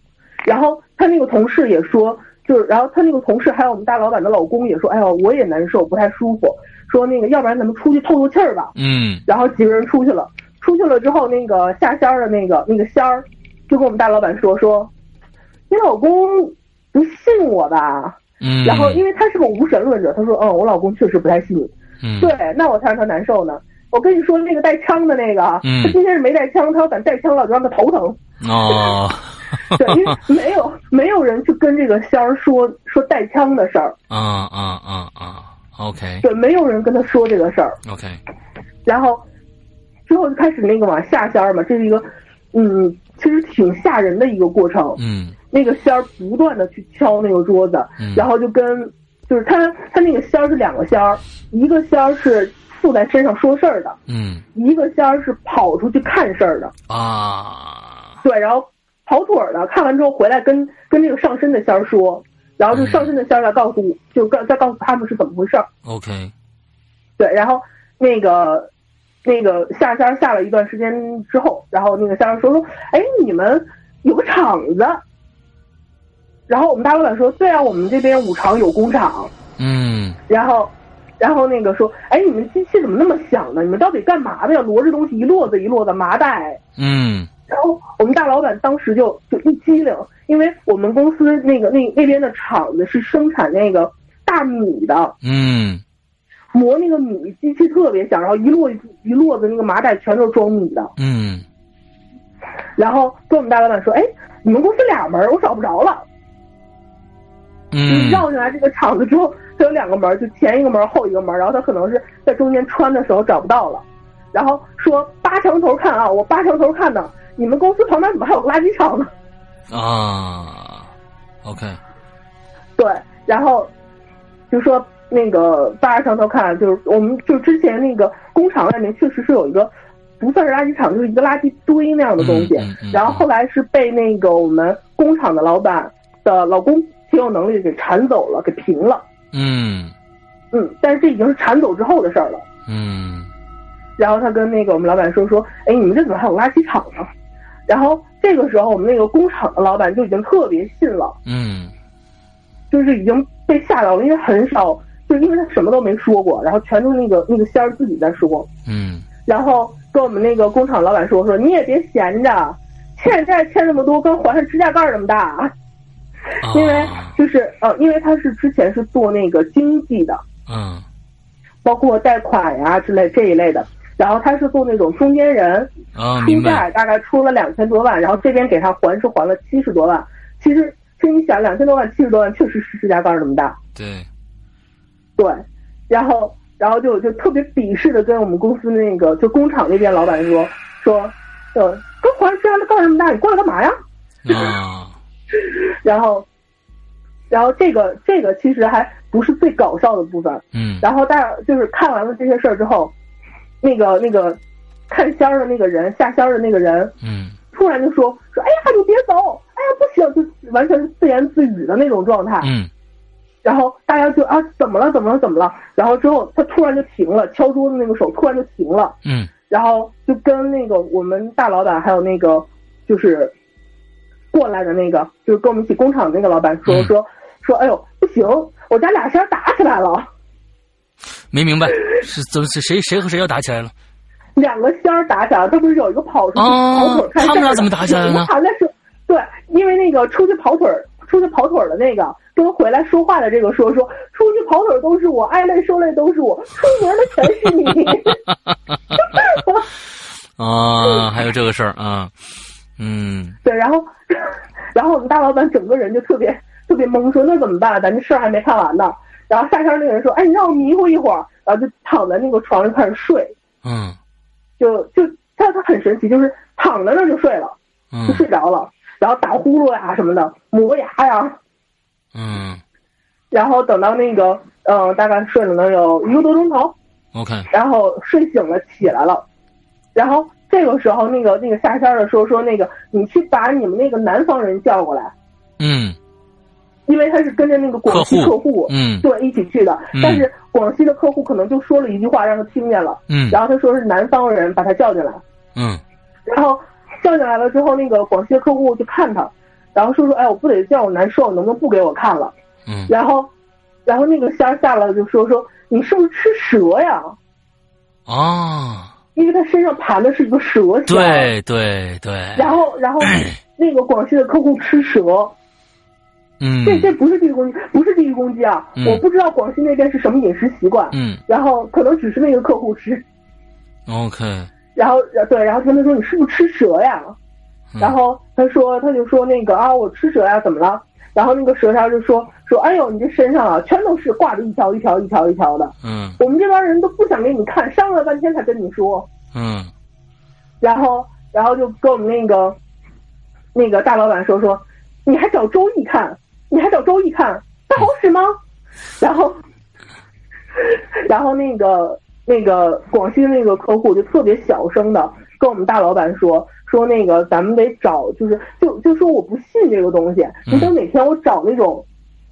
[SPEAKER 2] 然后他那个同事也说，就是，然后他那个同事还有我们大老板的老公也说：“哎呦，我也难受，不太舒服。”说那个，要不然咱们出去透透气儿吧。
[SPEAKER 1] 嗯
[SPEAKER 2] 然后几个人出去了，出去了之后，那个下仙儿的那个那个仙儿就跟我们大老板说说：“你老公不信我吧？”
[SPEAKER 1] 嗯，
[SPEAKER 2] 然后因为他是个无神论者，他说：“嗯，我老公确实不太信你。”
[SPEAKER 1] 嗯
[SPEAKER 2] 对，那我才让他难受呢。我跟你说，那个带枪的那个，
[SPEAKER 1] 嗯
[SPEAKER 2] 他今天是没带枪，他要敢带枪了，就让他头疼。
[SPEAKER 1] 哦，
[SPEAKER 2] 对，因为没有没有人去跟这个仙儿说说带枪的事儿，
[SPEAKER 1] 啊啊啊啊，OK。
[SPEAKER 2] 对，没有人跟他说这个事儿。
[SPEAKER 1] OK，
[SPEAKER 2] 然后之后就开始那个往下仙儿嘛，这是一个嗯，其实挺吓人的一个过程。
[SPEAKER 1] 嗯。
[SPEAKER 2] 那个仙儿不断的去敲那个桌子，
[SPEAKER 1] 嗯。
[SPEAKER 2] 然后就跟就是他他那个仙儿是两个仙儿，一个仙儿是附在身上说事儿的，
[SPEAKER 1] 嗯。
[SPEAKER 2] 一个仙儿是跑出去看事儿的。
[SPEAKER 1] 啊，
[SPEAKER 2] 对，然后跑腿儿的，看完之后回来跟跟这个上身的仙儿说，然后这个上身的仙儿再告诉我，就告再告诉他们是怎么回事儿。
[SPEAKER 1] OK，
[SPEAKER 2] 对，然后那个那个下仙儿下了一段时间之后，然后那个仙儿说说，哎，你们有个厂子。然后我们大老板说，对啊，我们这边五常有工厂。
[SPEAKER 1] 嗯
[SPEAKER 2] 然后，然后那个说，哎，你们机器怎么那么响呢？你们到底干嘛的呀？摞着东西一摞子一摞子麻袋。
[SPEAKER 1] 嗯
[SPEAKER 2] 然后我们大老板当时就就一激灵，因为我们公司那个那那边的厂子是生产那个大米的，
[SPEAKER 1] 嗯
[SPEAKER 2] 磨那个米机器特别响，然后一摞一摞子那个麻袋全都是装米的。
[SPEAKER 1] 嗯
[SPEAKER 2] 然后跟我们大老板说：“哎，你们公司俩门，我找不着了。”就是
[SPEAKER 1] 嗯
[SPEAKER 2] 绕进来这个厂子之后，它有两个门，就前一个门后一个门，然后他可能是在中间穿的时候找不到了，然后说扒墙头看啊，我扒墙头看的，你们公司旁边怎么还有个垃圾场呢？
[SPEAKER 1] 啊，OK，
[SPEAKER 2] 对，然后就说那个扒着墙头看，就是我们就之前那个工厂外面确实是有一个不算是垃圾场，就是一个垃圾堆那样的东西。
[SPEAKER 1] 嗯嗯嗯
[SPEAKER 2] 然后后来是被那个我们工厂的老板的老公挺有能力给铲走了，给平了。
[SPEAKER 1] 嗯
[SPEAKER 2] 嗯，但是这已经是铲走之后的事儿了。
[SPEAKER 1] 嗯
[SPEAKER 2] 然后他跟那个我们老板说说，哎，你们这怎么还有垃圾场呢？然后这个时候我们那个工厂的老板就已经特别信了。
[SPEAKER 1] 嗯。
[SPEAKER 2] 就是已经被吓到了，因为很少，就是因为他什么都没说过，然后全都是那个那个仙儿自己在说，
[SPEAKER 1] 嗯。
[SPEAKER 2] 然后跟我们那个工厂老板说说你也别闲着，欠债欠那么多，跟皇上指甲盖儿那么大，
[SPEAKER 1] 啊。
[SPEAKER 2] 因为就是呃，因为他是之前是做那个经济的，
[SPEAKER 1] 嗯。
[SPEAKER 2] 包括贷款呀之类这一类的，然后他是做那种中间人，
[SPEAKER 1] 啊，
[SPEAKER 2] 出债大概出了两千多万，然后这边给他还是还了七十多万，其实其实你想两千多万七十多万确实是指甲盖儿那么大。
[SPEAKER 1] 对，
[SPEAKER 2] 对，然后然后就就特别鄙视的跟我们公司那个就工厂那边老板说说，呃，跟环这样的干这么大，你过来干嘛呀？
[SPEAKER 1] 啊，
[SPEAKER 2] 然后，然后这个这个其实还不是最搞笑的部分。
[SPEAKER 1] 嗯
[SPEAKER 2] 然后大就是看完了这些事儿之后，那个那个看仙儿的那个人下仙儿的那个人
[SPEAKER 1] 嗯。
[SPEAKER 2] 突然就说说，哎呀，你别走，哎呀，不行，就完全是自言自语的那种状态。
[SPEAKER 1] 嗯。
[SPEAKER 2] 然后大家就啊怎么了怎么了怎么了？然后之后他突然就停了，敲桌子那个手突然就停了，
[SPEAKER 1] 嗯。
[SPEAKER 2] 然后就跟那个我们大老板还有那个就是过来的那个就是跟我们一起工厂的那个老板说、
[SPEAKER 1] 嗯。
[SPEAKER 2] 说说，哎呦不行，我家俩仙儿打起来了，
[SPEAKER 1] 没明白是怎么是谁谁和谁要打起来了？
[SPEAKER 2] 两个仙儿打起来了，这不是有一个跑出去
[SPEAKER 1] 哦
[SPEAKER 2] 跑腿儿看
[SPEAKER 1] 他们俩怎么打起来了呢
[SPEAKER 2] 对，因为那个出去跑腿儿出去跑腿儿的那个。跟回来说话的这个说说，出去跑腿儿都是我，挨累受累都是我，出门的全是你。
[SPEAKER 1] 啊，还有这个事儿啊，嗯
[SPEAKER 2] 对，然后，然后我们大老板整个人就特别特别懵，说那怎么办？咱这事儿还没看完呢。然后下山那个人说，哎，你让我迷糊一会儿，然后就躺在那个床上开始睡，
[SPEAKER 1] 嗯。
[SPEAKER 2] 就就他他很神奇，就是躺在那儿就睡了，就
[SPEAKER 1] 嗯
[SPEAKER 2] 睡着了，然后打呼噜呀什么的，磨牙呀，
[SPEAKER 1] 嗯。
[SPEAKER 2] 然后等到那个嗯、呃大概睡了能有一个多钟头
[SPEAKER 1] ，，OK，
[SPEAKER 2] 然后睡醒了起来了，然后这个时候那个那个下山的说说那个你去把你们那个南方人叫过来。
[SPEAKER 1] 嗯
[SPEAKER 2] 因为他是跟着那个广西
[SPEAKER 1] 客
[SPEAKER 2] 客户，
[SPEAKER 1] 嗯。
[SPEAKER 2] 对一起去的，
[SPEAKER 1] 嗯。
[SPEAKER 2] 但是广西的客户可能就说了一句话让他听见了，
[SPEAKER 1] 嗯。
[SPEAKER 2] 然后他说是南方人把他叫进来，
[SPEAKER 1] 嗯。
[SPEAKER 2] 然后叫进来了之后，那个广西的客户就看他，然后说说哎我不得叫我难受，能不能不给我看了？
[SPEAKER 1] 嗯。
[SPEAKER 2] 然后，然后那个仙儿下来就说说你是不是吃蛇呀？
[SPEAKER 1] 啊，
[SPEAKER 2] 因为他身上盘的是一个蛇仙，，
[SPEAKER 1] 对对对，
[SPEAKER 2] 然后然后 那个广西的客户吃蛇，
[SPEAKER 1] 嗯
[SPEAKER 2] 这这不是地域攻击，不是地域攻击啊！
[SPEAKER 1] 嗯
[SPEAKER 2] 我不知道广西那边是什么饮食习惯，
[SPEAKER 1] 嗯
[SPEAKER 2] 然后可能只是那个客户吃
[SPEAKER 1] ，，OK，
[SPEAKER 2] 然后呃对，然后他们说你是不是吃蛇呀？
[SPEAKER 1] 嗯
[SPEAKER 2] 然后他说他就说那个啊我吃蛇呀怎么了？然后那个蛇仙就说说哎呦你这身上啊全都是挂着一条一条一条一条的，
[SPEAKER 1] 嗯
[SPEAKER 2] 我们这帮人都不想给你看，商量半天才跟你说，
[SPEAKER 1] 嗯
[SPEAKER 2] 然后然后就跟我们那个那个大老板说说你还找周易看，你还找周易看，那好使吗？然后然后那个那个广西的那个客户就特别小声的跟我们大老板说说那个咱们得找，就是就就说我不信这个东西，你等哪天我找那种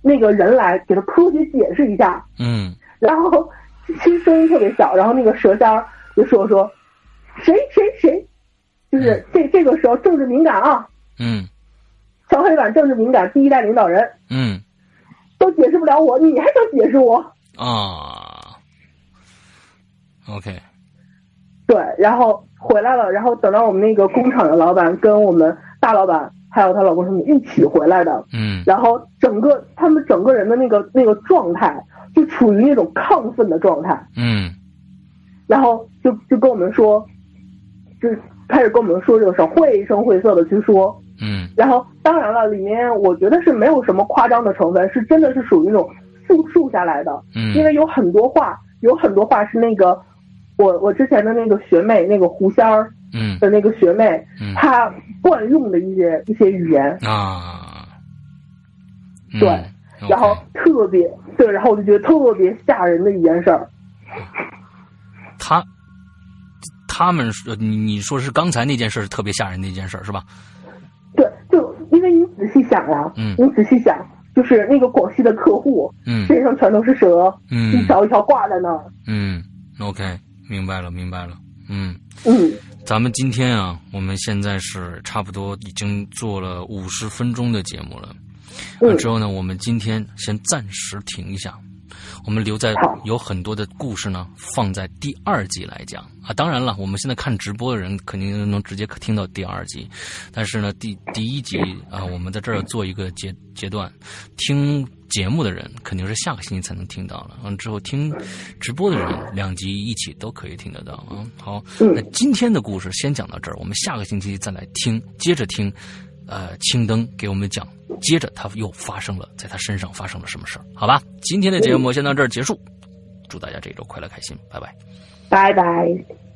[SPEAKER 2] 那个人来给他科学解释一下。
[SPEAKER 1] 嗯
[SPEAKER 2] 然后其实声音特别小，然后那个蛇仙儿就说说谁谁谁，就是这这个时候政治敏感啊，
[SPEAKER 1] 嗯
[SPEAKER 2] 小黑板政治敏感，第一代领导人
[SPEAKER 1] 嗯。
[SPEAKER 2] 都解释不了我，你还想解释我？
[SPEAKER 1] 啊，OK，
[SPEAKER 2] 对，然后回来了，然后等到我们那个工厂的老板跟我们大老板还有她老公什么一起回来的，
[SPEAKER 1] 嗯。
[SPEAKER 2] 然后整个他们整个人的那个那个状态就处于那种亢奋的状态，
[SPEAKER 1] 嗯。
[SPEAKER 2] 然后就就跟我们说，就开始跟我们说这个事儿，绘声绘色的去说，
[SPEAKER 1] 嗯。
[SPEAKER 2] 然后当然了，里面我觉得是没有什么夸张的成分，是真的是属于那种复述下来的，
[SPEAKER 1] 嗯，
[SPEAKER 2] 因为有很多话，有很多话是那个我我之前的那个学妹，那个狐仙儿
[SPEAKER 1] 嗯。
[SPEAKER 2] 的那个学妹，
[SPEAKER 1] 嗯。
[SPEAKER 2] 她惯用的一些一些语言，
[SPEAKER 1] 啊，嗯。
[SPEAKER 2] 对然后特别对，然后我就觉得特别吓人的一件事儿。
[SPEAKER 1] 他他们说你你说是刚才那件事是特别吓人的一件事是吧？
[SPEAKER 2] 想呀，
[SPEAKER 1] 嗯
[SPEAKER 2] 你仔细想，就是那个广西的客户
[SPEAKER 1] 嗯
[SPEAKER 2] 身上全都是蛇，
[SPEAKER 1] 嗯
[SPEAKER 2] 一条一条挂在那儿。
[SPEAKER 1] 嗯，OK，明白了明白了，嗯。
[SPEAKER 2] 嗯，
[SPEAKER 1] 咱们今天啊，我们现在是差不多已经做了五十分钟的节目了。
[SPEAKER 2] 嗯
[SPEAKER 1] 啊，之后呢，我们今天先暂时停一下，我们留在有很多的故事呢，放在第二集来讲。啊。当然了，我们现在看直播的人肯定能直接听到第二集，但是呢，第第一集啊，我们在这儿做一个阶阶段，听节目的人肯定是下个星期才能听到了，完、之后听直播的人两集一起都可以听得到。啊。好，
[SPEAKER 2] 嗯。
[SPEAKER 1] 那今天的故事先讲到这儿，我们下个星期再来听，接着听，呃，青灯给我们讲，接着他又发生了，在他身上发生了什么事儿？好吧，今天的节目先到这儿结束，祝大家这周快乐开心，拜拜。
[SPEAKER 2] 拜拜。